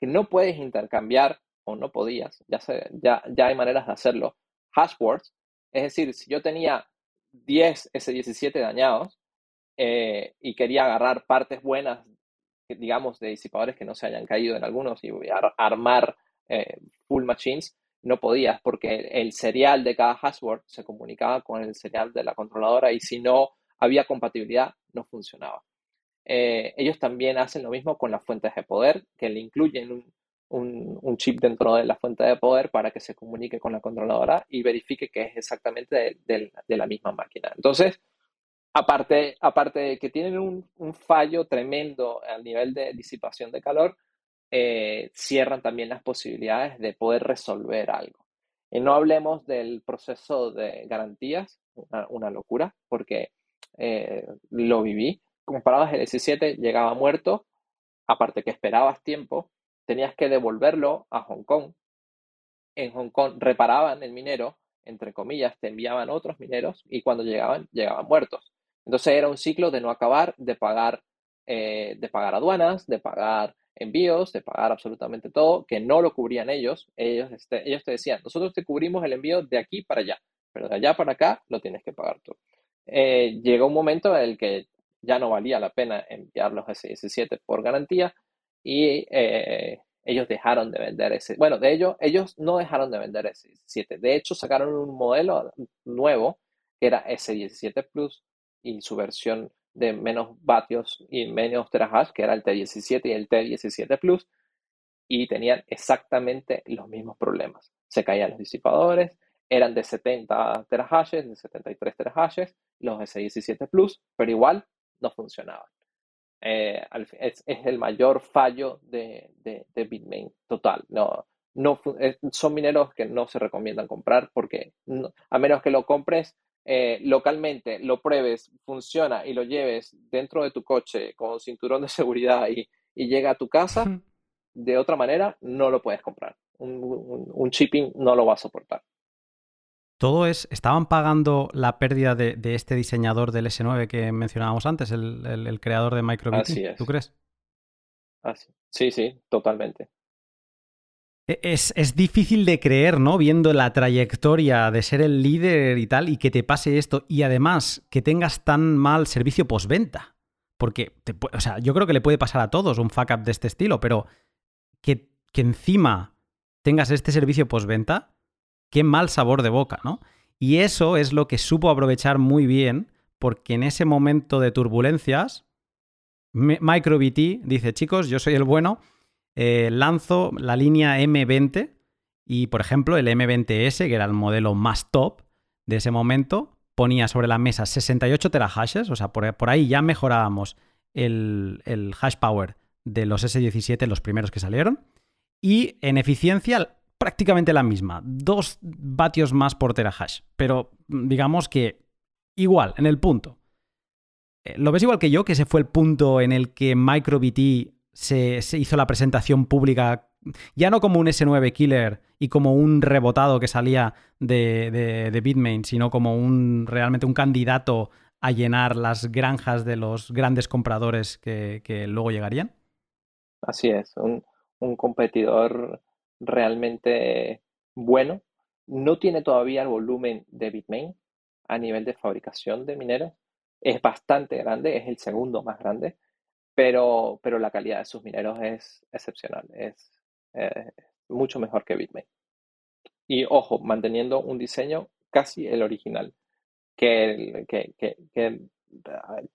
que no puedes intercambiar, o no podías, ya, ya, ya hay maneras de hacerlo, hashboards. Es decir, si yo tenía 10 S17 dañados eh, y quería agarrar partes buenas, digamos, de disipadores que no se hayan caído en algunos y armar eh, full machines, no podías porque el serial de cada hashboard se comunicaba con el serial de la controladora y si no había compatibilidad, no funcionaba. Eh, ellos también hacen lo mismo con las fuentes de poder, que le incluyen un, chip dentro de la fuente de poder para que se comunique con la controladora y verifique que es exactamente de, la misma máquina. Entonces, aparte, aparte de que tienen un, fallo tremendo al nivel de disipación de calor, eh, cierran también las posibilidades de poder resolver algo. Y no hablemos del proceso de garantías, una, locura, porque eh, lo viví. Comparabas el S7, llegaba muerto, aparte que esperabas tiempo, tenías que devolverlo a Hong Kong. En Hong Kong reparaban el minero, entre comillas, te enviaban otros mineros y cuando llegaban, llegaban muertos. Entonces era un ciclo de no acabar, de pagar, eh, de pagar aduanas, de pagar envíos, de pagar absolutamente todo, que no lo cubrían ellos. Ellos, este, ellos te decían, nosotros te cubrimos el envío de aquí para allá, pero de allá para acá lo tienes que pagar tú. Eh, llegó un momento en el que ya no valía la pena enviar los S17 por garantía y eh, ellos dejaron de vender ese. Bueno, de ellos, ellos no dejaron de vender S17. De hecho, sacaron un modelo nuevo que era S17 Plus y su versión de menos vatios y menos terahash, que era el T17 y el T17 Plus, y tenían exactamente los mismos problemas. Se caían los disipadores, eran de 70 terahashes, de 73 terahashes, los S17 Plus, pero igual no funcionaban. Eh, es, el mayor fallo de, Bitmain total. No, no, son mineros que no se recomiendan comprar porque a menos que lo compres eh, localmente, lo pruebes, funciona y lo lleves dentro de tu coche con cinturón de seguridad y, y llega a tu casa, de otra manera no lo puedes comprar. Un, un, shipping no lo va a soportar. Todo es, estaban pagando la pérdida de, este diseñador del S9 que mencionábamos antes, el, creador de MicroBT, ¿tú crees? Sí, sí, totalmente. E, es, es, difícil de creer, ¿no? Viendo la trayectoria de ser el líder y tal, y que te pase esto, y además que tengas tan mal servicio postventa. Porque, o sea, yo creo que le puede pasar a todos un fuck up de este estilo, pero que, que encima tengas este servicio postventa, qué mal sabor de boca, ¿no? Y eso es lo que supo aprovechar muy bien, porque en ese momento de turbulencias, MicroBT dice, chicos, yo soy el bueno, eh, lanzo la línea M20 y, por ejemplo, el M20S, que era el modelo más top de ese momento, ponía sobre la mesa 68 terahashes, o sea, por, ahí ya mejorábamos el, el hash power de los S17, los primeros que salieron, y en eficiencia prácticamente la misma, dos vatios más por terahash, pero digamos que igual, en el punto. Eh, ¿Lo ves igual que yo, que ese fue el punto en el que MicroBT se, hizo la presentación pública, ya no como un S9 killer y como un rebotado que salía de, de, Bitmain, sino como un realmente un candidato a llenar las granjas de los grandes compradores que, luego llegarían? Así es, un, un competidor realmente bueno. No tiene todavía el volumen de Bitmain a nivel de fabricación de mineros. Es bastante grande, es el segundo más grande, pero, pero la calidad de sus mineros es excepcional, es eh, mucho mejor que Bitmain. Y ojo, manteniendo un diseño casi el original, que, que,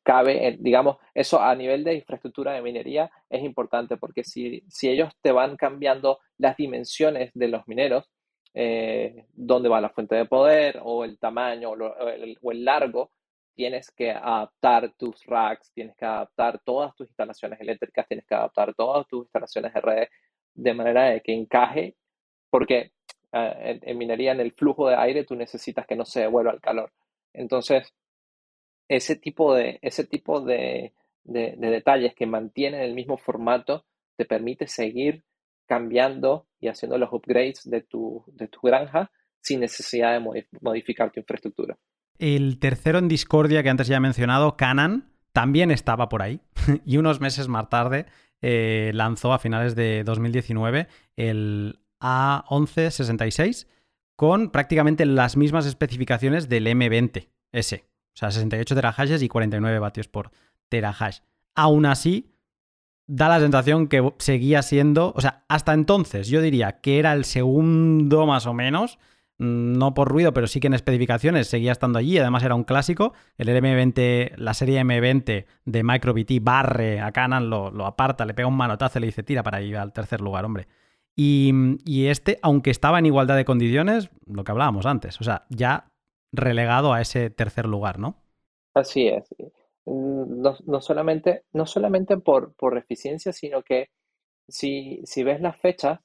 cabe, digamos, eso a nivel de infraestructura de minería es importante porque si, si ellos te van cambiando las dimensiones de los mineros, eh, dónde va la fuente de poder o el tamaño o, el, largo, tienes que adaptar tus racks, tienes que adaptar todas tus instalaciones eléctricas, tienes que adaptar todas tus instalaciones de redes de manera de que encaje, porque eh, en, minería, en el flujo de aire, tú necesitas que no se devuelva el calor. Entonces, ese tipo de, ese tipo de, detalles que mantienen el mismo formato te permite seguir cambiando y haciendo los upgrades de tu, de tu granja sin necesidad de modificar tu infraestructura. El tercero en discordia que antes ya he mencionado, Canon, también estaba por ahí y unos meses más tarde eh, lanzó a finales de 2019 el A1166 con prácticamente las mismas especificaciones del M20S. O sea, 68 terahashes y 49 vatios por terahash. Aún así, da la sensación que seguía siendo, o sea, hasta entonces yo diría que era el segundo más o menos, no por ruido, pero sí que en especificaciones seguía estando allí, además era un clásico, el M20, la serie M20 de MicroBT barre a Canon, lo, aparta, le pega un manotazo y le dice tira para ir al tercer lugar, hombre. Y, y este, aunque estaba en igualdad de condiciones, lo que hablábamos antes, o sea, ya relegado a ese tercer lugar, ¿no? Así es. Mm, no, solamente, no solamente por, por eficiencia, sino que si, si ves las fechas,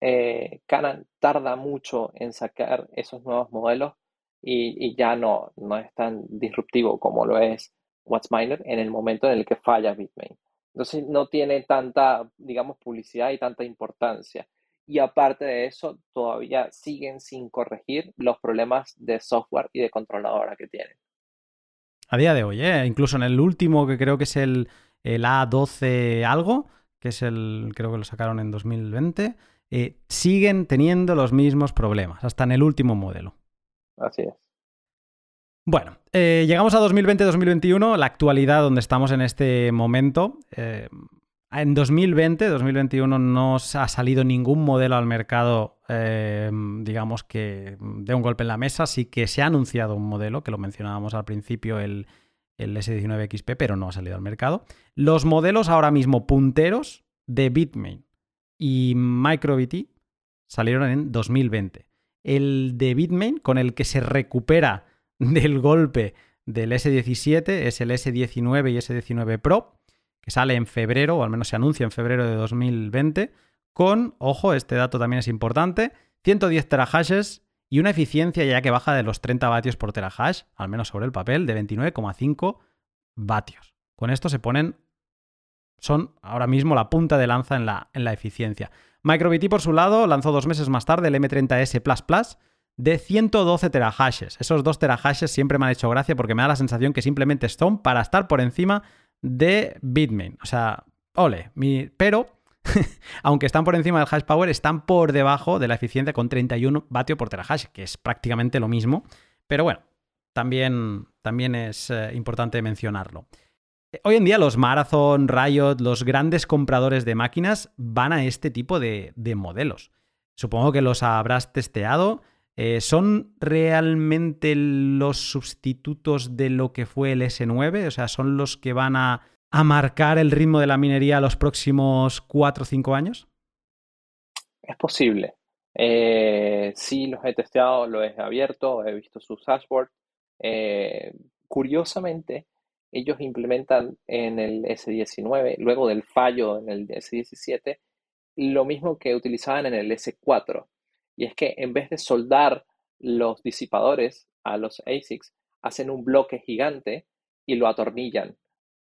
eh, Canon tarda mucho en sacar esos nuevos modelos y, ya no, no es tan disruptivo como lo es WhatsMiner en el momento en el que falla Bitmain. Entonces no tiene tanta, digamos, publicidad y tanta importancia. Y aparte de eso, todavía siguen sin corregir los problemas de software y de controladora que tienen. A día de hoy, ¿eh? incluso en el último, que creo que es el, el A12 algo, que es el, creo que lo sacaron en 2020, eh, siguen teniendo los mismos problemas, hasta en el último modelo. Así es. Bueno, eh, llegamos a 2020-2021, la actualidad donde estamos en este momento. Eh, en 2020, 2021 no ha salido ningún modelo al mercado, eh, digamos que de un golpe en la mesa. Sí que se ha anunciado un modelo, que lo mencionábamos al principio, el, el S19XP, pero no ha salido al mercado. Los modelos ahora mismo punteros de Bitmain y MicroBT salieron en 2020. El de Bitmain, con el que se recupera del golpe del S17, es el S19 y S19 Pro que sale en febrero, o al menos se anuncia en febrero de 2020, con, ojo, este dato también es importante, 110 terahashes y una eficiencia ya que baja de los 30 vatios por terahash, al menos sobre el papel, de 29,5 vatios. Con esto se ponen, son ahora mismo la punta de lanza en la, en la eficiencia. MicroBT, por su lado, lanzó dos meses más tarde el M30S de 112 terahashes. Esos dos terahashes siempre me han hecho gracia porque me da la sensación que simplemente son para estar por encima de Bitmain. O sea, ole, pero aunque están por encima del hash power, están por debajo de la eficiencia con 31 vatios por terahash, que es prácticamente lo mismo. Pero bueno, también, también es eh, importante mencionarlo. Hoy en día los Marathon, Riot, los grandes compradores de máquinas van a este tipo de, modelos. Supongo que los habrás testeado. Eh, ¿Son realmente los sustitutos de lo que fue el S9? O sea, ¿son los que van a, marcar el ritmo de la minería los próximos 4 o 5 años? Es posible. Eh, sí, los he testeado, lo he abierto, he visto sus dashboards. Eh, curiosamente, ellos implementan en el S19, luego del fallo en el S17, lo mismo que utilizaban en el S4. Y es que en vez de soldar los disipadores a los ASICs, hacen un bloque gigante y lo atornillan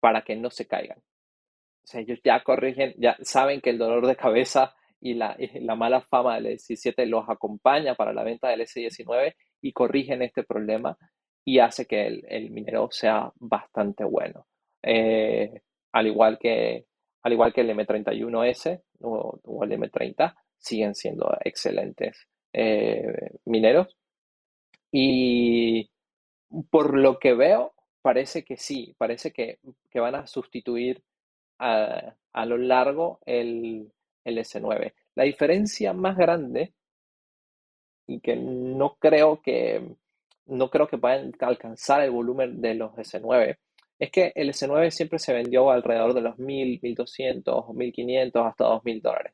para que no se caigan. O sea, ellos ya corrigen, ya saben que el dolor de cabeza y la, mala fama del S17 los acompaña para la venta del S19 y corrigen este problema y hace que el, minero sea bastante bueno. Eh, al, igual que, al igual que el M31S o el M30, siguen siendo excelentes eh, mineros. Y por lo que veo, parece que sí, parece que, van a sustituir a, lo largo el, el, S9. La diferencia más grande, y que no creo que no creo que puedan alcanzar el volumen de los S9, es que el S9 siempre se vendió alrededor de los 1000, 1200, 1500 hasta 2000 dólares.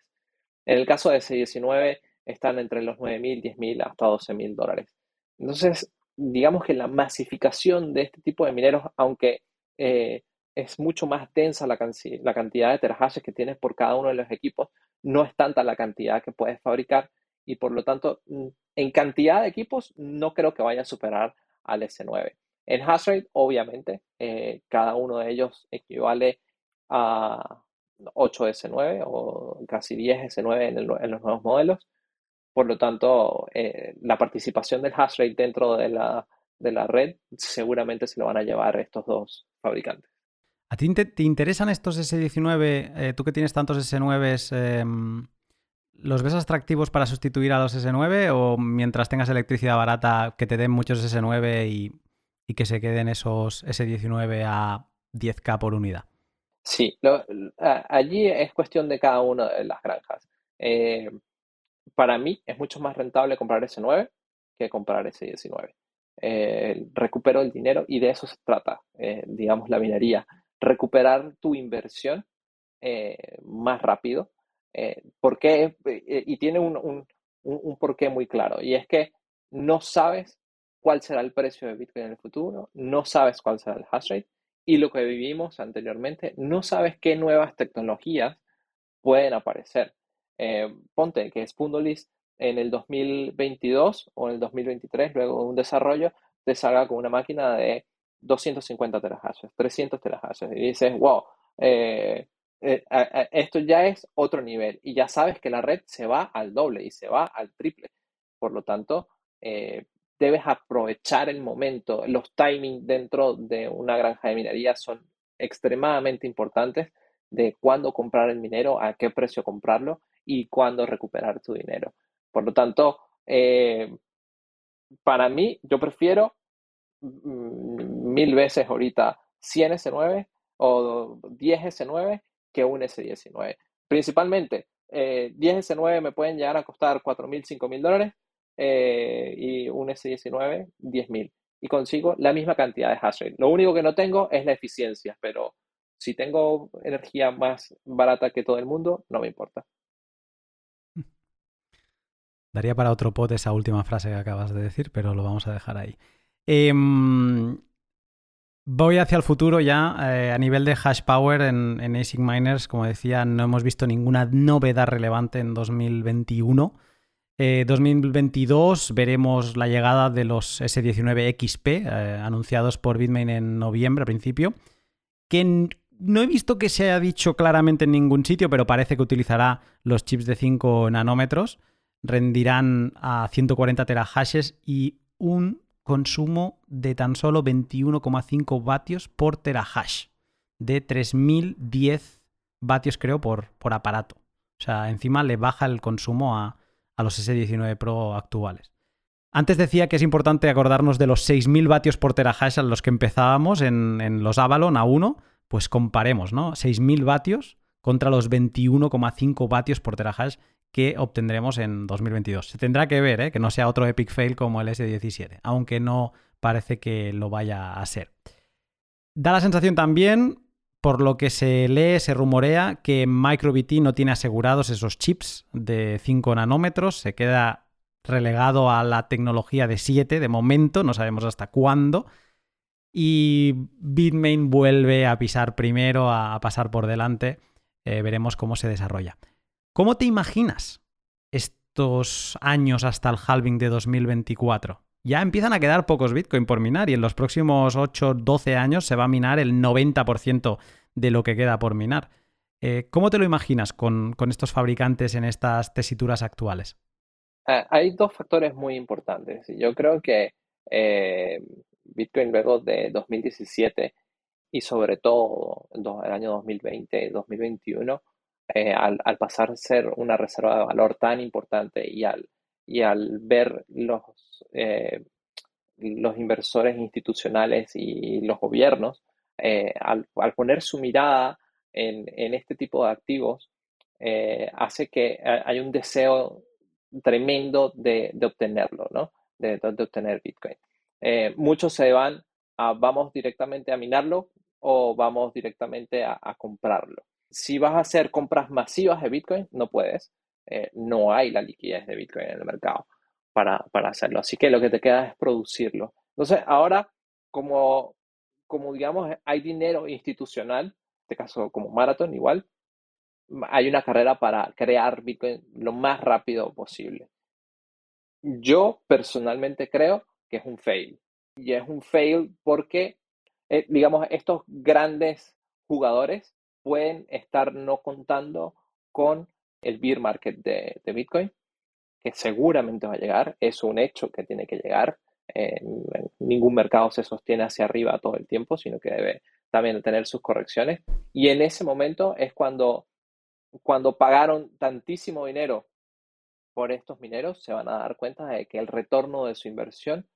En el caso de S19 están entre los 9000, 10000 hasta 12000 dólares. Entonces, digamos que la masificación de este tipo de mineros, aunque eh, es mucho más densa la, cantidad de terahashes que tienes por cada uno de los equipos, no es tanta la cantidad que puedes fabricar y por lo tanto, mm, en cantidad de equipos, no creo que vaya a superar al S9. En hash rate, obviamente, eh, cada uno de ellos equivale a 8 S9 o casi 10 S9 en, los nuevos modelos. Por lo tanto, eh, la participación del hash rate dentro de la, de la red seguramente se lo van a llevar estos dos fabricantes. ¿A ti te, interesan estos S19? Eh, tú que tienes tantos S9s, em, ¿los ves atractivos para sustituir a los S9 o mientras tengas electricidad barata que te den muchos S9 y, que se queden esos S19 a 10K por unidad? Sí, allí es cuestión de cada una de las granjas. Eh, para mí es mucho más rentable comprar S9 que comprar S19. Eh, recupero el dinero y de eso se trata, digamos, la minería recuperar tu inversión eh, más rápido. Eh, porque, eh, y tiene un, un, un, porqué muy claro, y es que no sabes cuál será el precio de Bitcoin en el futuro, no sabes cuál será el hash rate, y lo que vivimos anteriormente, no sabes qué nuevas tecnologías pueden aparecer. ponte que Spundolist en el 2022 o en el 2023, luego de un desarrollo, te salga con una máquina de 250 terahashes, 300 terahashes, y dices, wow, eh, eh, esto ya es otro nivel, y ya sabes que la red se va al doble y se va al triple. Por lo tanto, eh, debes aprovechar el momento. Los timings dentro de una granja de minería son extremadamente importantes de cuándo comprar el minero, a qué precio comprarlo y cuándo recuperar tu dinero. Por lo tanto, para mí, yo prefiero Mm, mil veces ahorita 100 S9 o 10 S9 que un S19. Principalmente, 10 eh, S9 me pueden llegar a costar 4 mil, 5 mil dólares eh, y un S19, 10 mil. Y consigo la misma cantidad de hash rate. Lo único que no tengo es la eficiencia, pero si tengo energía más barata que todo el mundo, no me importa. Daría para otro pot esa última frase que acabas de decir, pero lo vamos a dejar ahí. Em, voy hacia el futuro ya. Eh, a nivel de hash power en, ASIC Miners, como decía, no hemos visto ninguna novedad relevante en 2021. 2022 eh, veremos la llegada de los S19 XP eh, anunciados por Bitmain en noviembre a principio, que no he visto que se haya dicho claramente en ningún sitio, pero parece que utilizará los chips de 5 nanómetros, rendirán a 140 terahashes y un consumo de tan solo 21,5 vatios por terahash, de 3010 vatios creo por, por aparato. O sea, encima le baja el consumo a, los S19 Pro actuales. Antes decía que es importante acordarnos de los 6.000 vatios por terahash a los que empezábamos en, en los Avalon a 1, pues comparemos, ¿no? 6.000 vatios contra los 21,5 vatios por terahash que obtendremos en 2022. Se tendrá que ver, ¿eh? que no sea otro epic fail como el S17, aunque no parece que lo vaya a ser. Da la sensación también, por lo que se lee, se rumorea, que MicroBT no tiene asegurados esos chips de 5 nanómetros, se queda relegado a la tecnología de 7 de momento, no sabemos hasta cuándo. Y Bitmain vuelve a pisar primero, a pasar por delante. Eh, veremos cómo se desarrolla. ¿Cómo te imaginas estos años hasta el halving de 2024? Ya empiezan a quedar pocos Bitcoin por minar y en los próximos 8, 12 años se va a minar el 90% de lo que queda por minar. Eh, ¿Cómo te lo imaginas con, estos fabricantes en estas tesituras actuales? Ah, hay dos factores muy importantes. Yo creo que eh, Bitcoin luego de 2017 y sobre todo el año 2020 y 2021 eh, al, pasar a ser una reserva de valor tan importante y al, y al ver los, eh, los inversores institucionales y los gobiernos, eh, al, poner su mirada en, este tipo de activos, hace que haya un deseo tremendo de, obtenerlo, ¿no? De, de obtener Bitcoin. muchos se van a, vamos directamente a minarlo, o vamos directamente a, comprarlo. Si vas a hacer compras masivas de Bitcoin, no puedes. Eh, no hay la liquidez de Bitcoin en el mercado para, hacerlo. Así que lo que te queda es producirlo. Entonces, ahora, como, como digamos, hay dinero institucional, en este caso como Marathon igual, hay una carrera para crear Bitcoin lo más rápido posible. Yo personalmente creo que es un fail. Y es un fail porque, eh, digamos, estos grandes jugadores pueden estar no contando con el beer market de, Bitcoin, que seguramente va a llegar, es un hecho que tiene que llegar. ningún mercado se sostiene hacia arriba todo el tiempo, sino que debe también tener sus correcciones. Y en ese momento es cuando, cuando pagaron tantísimo dinero por estos mineros, se van a dar cuenta de que el retorno de su inversión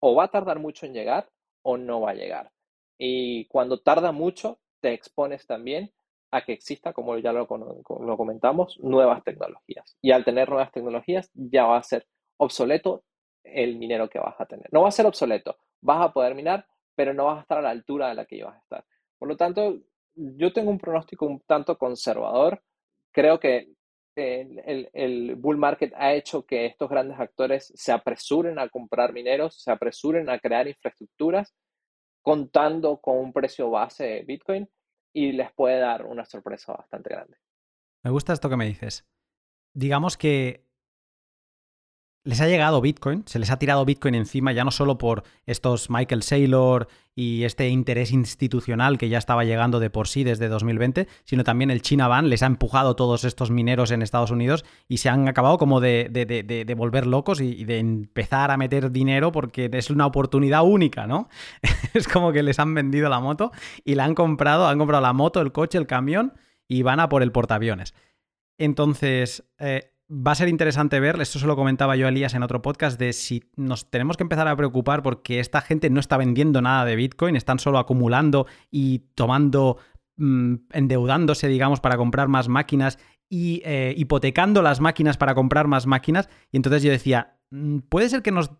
o va a tardar mucho en llegar o no va a llegar. Y cuando tarda mucho, te expones también a que exista, como ya lo, lo, comentamos, nuevas tecnologías. Y al tener nuevas tecnologías, ya va a ser obsoleto el minero que vas a tener. No va a ser obsoleto, vas a poder minar, pero no vas a estar a la altura de la que ibas a estar. Por lo tanto, yo tengo un pronóstico un tanto conservador. Creo que el, bull market ha hecho que estos grandes actores se apresuren a comprar mineros, se apresuren a crear infraestructuras, contando con un precio base de Bitcoin y les puede dar una sorpresa bastante grande. Me gusta esto que me dices. Digamos que les ha llegado Bitcoin, se les ha tirado Bitcoin encima ya no solo por estos Michael Saylor y este interés institucional que ya estaba llegando de por sí desde 2020, sino también el China Ban les ha empujado todos estos mineros en Estados Unidos y se han acabado como de, de, volver locos y, de empezar a meter dinero porque es una oportunidad única, ¿no? es como que les han vendido la moto y la han comprado, han comprado la moto, el coche, el camión y van a por el portaaviones. Entonces, eh, va a ser interesante ver, esto se lo comentaba yo a Elías en otro podcast, de si nos tenemos que empezar a preocupar porque esta gente no está vendiendo nada de Bitcoin, están solo acumulando y tomando, mm, endeudándose, digamos, para comprar más máquinas y eh, hipotecando las máquinas para comprar más máquinas. Y entonces yo decía, mm, puede ser que nos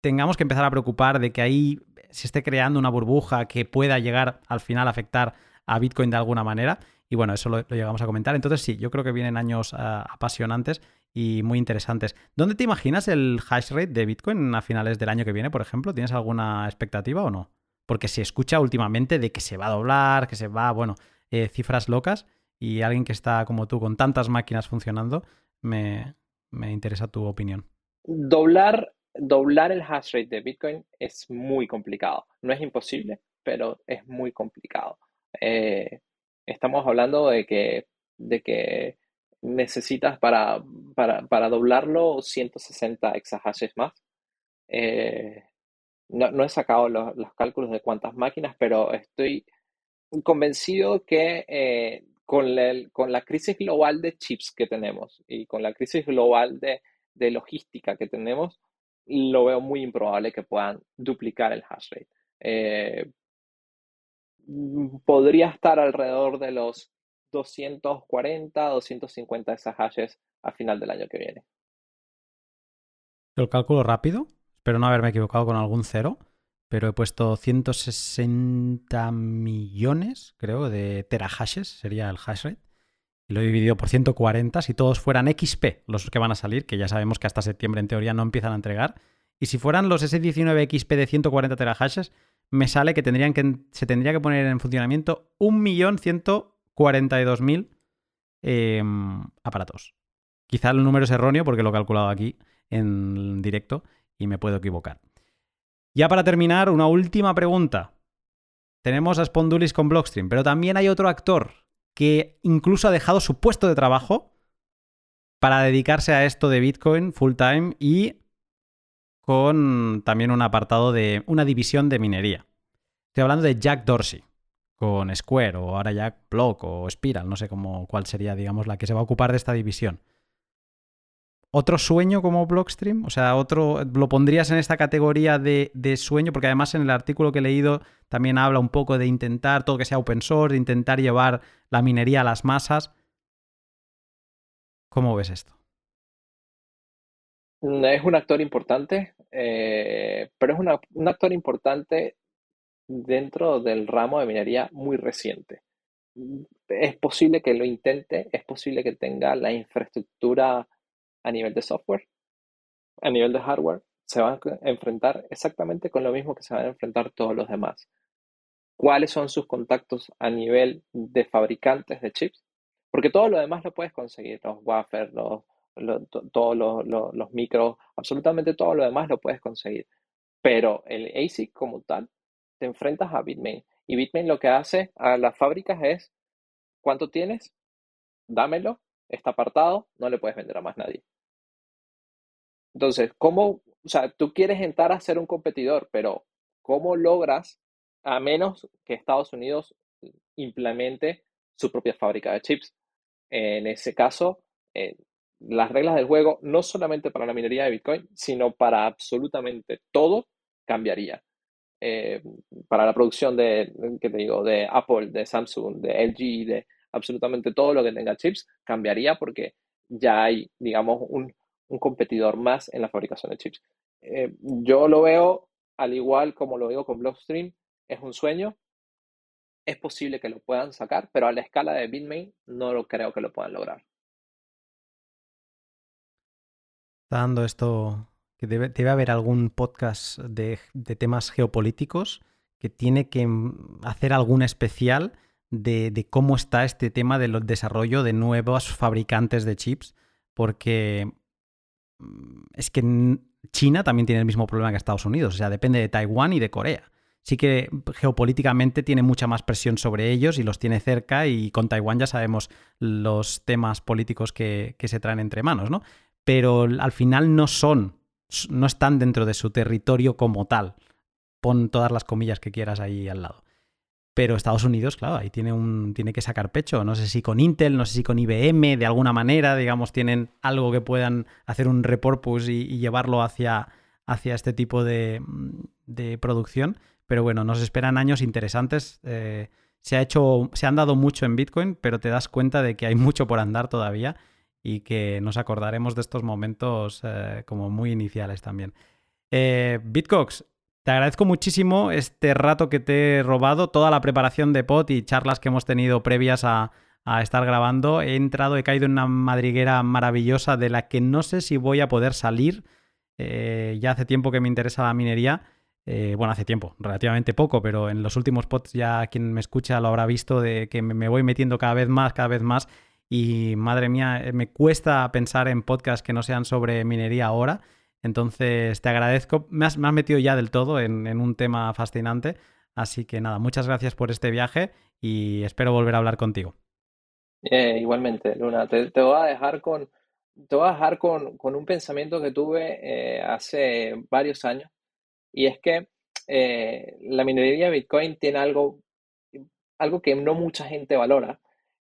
tengamos que empezar a preocupar de que ahí se esté creando una burbuja que pueda llegar al final a afectar a Bitcoin de alguna manera. Y bueno, eso lo, llegamos a comentar. Entonces sí, yo creo que vienen años ah, apasionantes y muy interesantes. ¿Dónde te imaginas el hash rate de Bitcoin a finales del año que viene, por ejemplo? ¿Tienes alguna expectativa o no? Porque se escucha últimamente de que se va a doblar, que se va, bueno, eh, cifras locas y alguien que está como tú con tantas máquinas funcionando, me, interesa tu opinión. Doblar, doblar el hash rate de Bitcoin es muy complicado. No es imposible, pero es muy complicado. Eh, estamos hablando de que, de que necesitas para, para, doblarlo 160 exahashes más. Eh, no, he sacado los, cálculos de cuántas máquinas, pero estoy convencido que eh, con, con, la crisis global de chips que tenemos y con la crisis global de, logística que tenemos, lo veo muy improbable que puedan duplicar el hash rate. Eh, podría estar alrededor de los 240, 250 esas hashes a final del año que viene. El cálculo rápido, espero no haberme equivocado con algún cero, pero he puesto 160 millones, creo, de terahashes, sería el hash rate. Y lo he dividido por 140, si todos fueran XP los que van a salir, que ya sabemos que hasta septiembre en teoría no empiezan a entregar. Y si fueran los S19 XP de 140 terahashes, me sale que, tendrían que se tendría que poner en funcionamiento 1.100.000 42.000 em, aparatos. Quizá el número es erróneo porque lo he calculado aquí en directo y me puedo equivocar. Ya para terminar, una última pregunta. Tenemos a Spondulis con Blockstream, pero también hay otro actor que incluso ha dejado su puesto de trabajo para dedicarse a esto de Bitcoin full time y con también un apartado de una división de minería. Estoy hablando de Jack Dorsey con Square o ahora ya Block o Spiral, no sé cómo, cuál sería, digamos, la que se va a ocupar de esta división. ¿Otro sueño como Blockstream? O sea, otro, ¿lo pondrías en esta categoría de, sueño? Porque además en el artículo que he leído también habla un poco de intentar todo que sea open source, de intentar llevar la minería a las masas. ¿Cómo ves esto? Es un actor importante, eh, pero es un actor importante dentro del ramo de minería muy reciente. Es posible que lo intente, es posible que tenga la infraestructura a nivel de software, a nivel de hardware, se van a enfrentar exactamente con lo mismo que se van a enfrentar todos los demás. ¿Cuáles son sus contactos a nivel de fabricantes de chips? Porque todo lo demás lo puedes conseguir, los wafers, los, todos los, micros, absolutamente todo lo demás lo puedes conseguir. Pero el ASIC como tal, te enfrentas a Bitmain. Y Bitmain lo que hace a las fábricas es, ¿cuánto tienes? Dámelo, está apartado, no le puedes vender a más nadie. Entonces, ¿cómo, o sea, tú quieres entrar a ser un competidor, pero ¿cómo logras, a menos que Estados Unidos implemente su propia fábrica de chips? En ese caso, eh, las reglas del juego, no solamente para la minería de Bitcoin, sino para absolutamente todo, cambiaría. Eh, para la producción de, ¿qué te digo? de Apple, de Samsung, de LG, de absolutamente todo lo que tenga chips, cambiaría porque ya hay, digamos, un, un competidor más en la fabricación de chips. Eh, yo lo veo al igual como lo veo con Blockstream, es un sueño, es posible que lo puedan sacar, pero a la escala de Bitmain no lo creo que lo puedan lograr. Está dando esto que debe, haber algún podcast de, temas geopolíticos que tiene que hacer algún especial de, de, cómo está este tema del desarrollo de nuevos fabricantes de chips, porque mm, es que China también tiene el mismo problema que Estados Unidos, o sea, depende de Taiwán y de Corea sí que geopolíticamente tiene mucha más presión sobre ellos y los tiene cerca y con Taiwán ya sabemos los temas políticos que, se traen entre manos, ¿no? Pero al final no son, no están dentro de su territorio como tal. Pon todas las comillas que quieras ahí al lado. Pero Estados Unidos, claro, ahí tiene, un, tiene que sacar pecho. No sé si con Intel, no sé si con IBM, de alguna manera, digamos, tienen algo que puedan hacer un repurpose y, llevarlo hacia, hacia este tipo de, de producción pero bueno, nos esperan años interesantes. Eh, se, ha hecho, se han dado mucho en Bitcoin, pero te das cuenta de que hay mucho por andar todavía y que nos acordaremos de estos momentos eh, como muy iniciales también. Eh, Bitcox, te agradezco muchísimo este rato que te he robado, toda la preparación de pot y charlas que hemos tenido previas a, estar grabando. He entrado, he caído en una madriguera maravillosa de la que no sé si voy a poder salir. ya hace tiempo que me interesa la minería eh, bueno, hace tiempo, relativamente poco, pero en los últimos pods ya quien me escucha lo habrá visto de que me voy metiendo cada vez más, cada vez más. Y madre mía, eh, me cuesta pensar en podcasts que no sean sobre minería ahora. Entonces te agradezco. Me has, metido ya del todo en, un tema fascinante. Así que nada, muchas gracias por este viaje y espero volver a hablar contigo. Eh, igualmente, Luna, te, voy a dejar con, te voy a dejar con, un pensamiento que tuve hace varios años y es que eh, la minería Bitcoin tiene algo, algo que no mucha gente valora.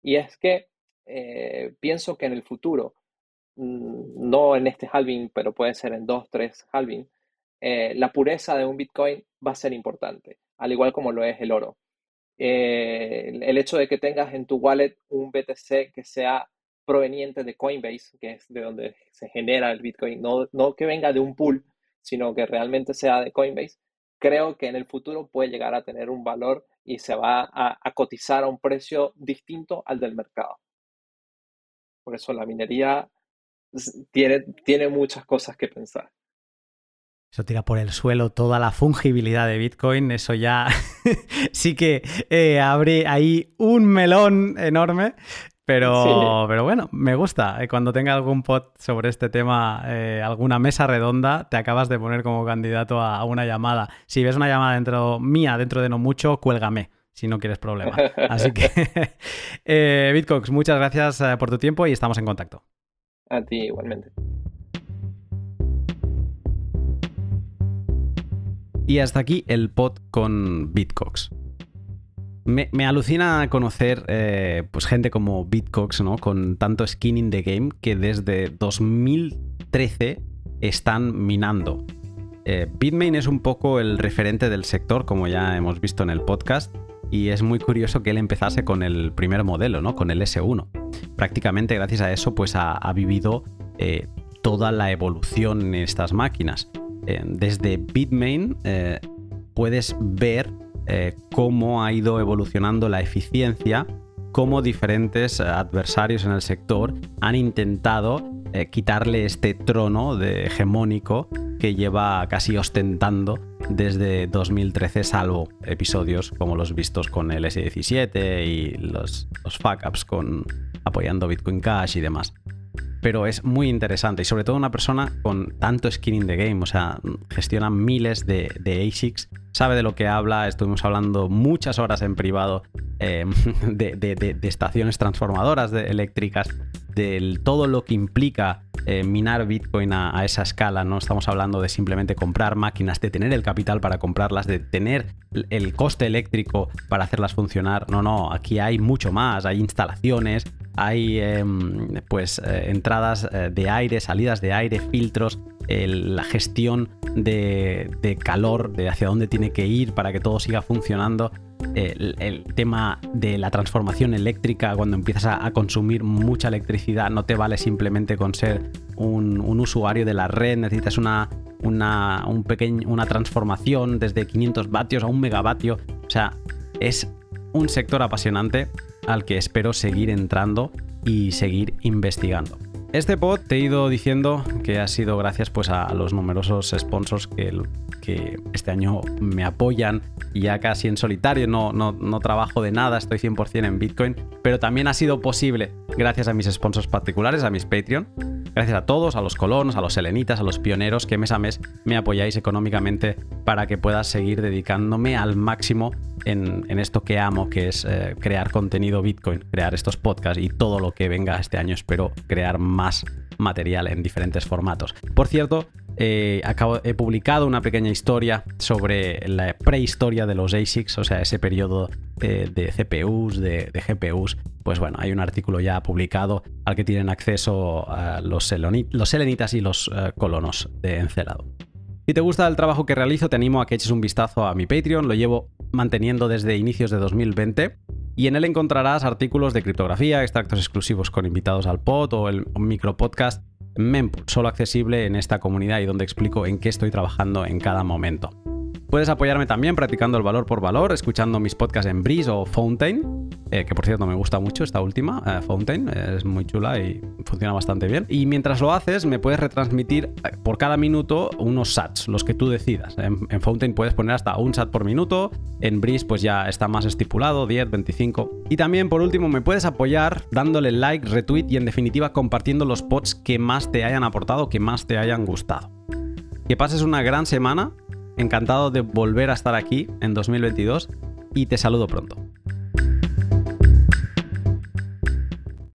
Y es que eh, pienso que en el futuro, mm, no en este halving, pero puede ser en dos, tres halving, eh, la pureza de un Bitcoin va a ser importante, al igual como lo es el oro. el hecho de que tengas en tu wallet un BTC que sea proveniente de Coinbase, que es de donde se genera el Bitcoin, no, no que venga de un pool, sino que realmente sea de Coinbase, creo que en el futuro puede llegar a tener un valor y se va a, cotizar a un precio distinto al del mercado. Por eso la minería tiene, tiene muchas cosas que pensar. Eso tira por el suelo toda la fungibilidad de Bitcoin. Eso ya sí que eh, abre ahí un melón enorme. Pero, pero bueno, me gusta. Eh, cuando tenga algún pod sobre este tema, eh, alguna mesa redonda, te acabas de poner como candidato a, una llamada. Si ves una llamada dentro mía, dentro de no mucho, cuélgame, si no quieres problema. Así que, eh, Bitcox, muchas gracias eh, por tu tiempo y estamos en contacto. A ti igualmente. Y hasta aquí el pod con Bitcox. Me, alucina conocer eh, pues gente como Bitcox, ¿no? Con tanto skin in the game que desde 2013 están minando. Eh, Bitmain es un poco el referente del sector, como ya hemos visto en el podcast, y es muy curioso que él empezase con el primer modelo, ¿no? Con el S1. Prácticamente gracias a eso, pues ha, vivido eh, toda la evolución en estas máquinas. desde Bitmain puedes ver eh, cómo ha ido evolucionando la eficiencia, cómo diferentes adversarios en el sector han intentado eh, quitarle este trono de hegemónico que lleva casi ostentando desde 2013, salvo episodios como los vistos con el S17 y los, los fuck ups con apoyando Bitcoin Cash y demás pero es muy interesante. Y sobre todo una persona con tanto skin in the game, o sea, gestiona miles de, ASICs, sabe de lo que habla, estuvimos hablando muchas horas en privado em, de, estaciones transformadoras eléctricas, de todo lo que implica eh, minar Bitcoin a, esa escala, no estamos hablando de simplemente comprar máquinas, de tener el capital para comprarlas, de tener el coste eléctrico para hacerlas funcionar, no, no, aquí hay mucho más, hay instalaciones, hay em, pues eh, entradas eh, de aire, salidas de aire, filtros, la gestión de, calor, de hacia dónde tiene que ir para que todo siga funcionando. El, tema de la transformación eléctrica, cuando empiezas a, consumir mucha electricidad, no te vale simplemente con ser un, usuario de la red, necesitas una, una, un una transformación desde 500 vatios a un megavatio. O sea, es un sector apasionante al que espero seguir entrando y seguir investigando. Este pod te he ido diciendo que ha sido gracias pues, a los numerosos sponsors que, que este año me apoyan, ya casi en solitario, no, no, no trabajo de nada, estoy 100% en Bitcoin, pero también ha sido posible gracias a mis sponsors particulares, a mis Patreon, Gracias a todos, a los colonos, a los selenitas, a los pioneros que mes a mes me apoyáis económicamente para que pueda seguir dedicándome al máximo en, esto que amo, que es eh, crear contenido Bitcoin, crear estos podcasts y todo lo que venga este año. Espero crear más material en diferentes formatos. Por cierto, eh, he publicado una pequeña historia sobre la prehistoria de los ASICs, o sea, ese periodo de, CPUs, de, GPUs. Pues bueno, hay un artículo ya publicado al que tienen acceso los, selenitas y los eh, colonos de Encelado. Si te gusta el trabajo que realizo, te animo a que eches un vistazo a mi Patreon, lo llevo manteniendo desde inicios de 2020 y en él encontrarás artículos de criptografía, extractos exclusivos con invitados al pod o el micro podcast Mempool, solo accesible en esta comunidad y donde explico en qué estoy trabajando en cada momento. Puedes apoyarme también practicando el valor por valor, escuchando mis podcasts en Breeze o Fountain, eh, que por cierto me gusta mucho esta última, eh, Fountain, es muy chula y funciona bastante bien. Y mientras lo haces, me puedes retransmitir eh, por cada minuto unos sats, los que tú decidas. En, en, Fountain puedes poner hasta un sat por minuto, en Breeze pues ya está más estipulado, 10, 25. Y también por último me puedes apoyar dándole like, retweet y en definitiva compartiendo los pods que más te hayan aportado, que más te hayan gustado. Que pases una gran semana Encantado de volver a estar aquí en 2022 y te saludo pronto.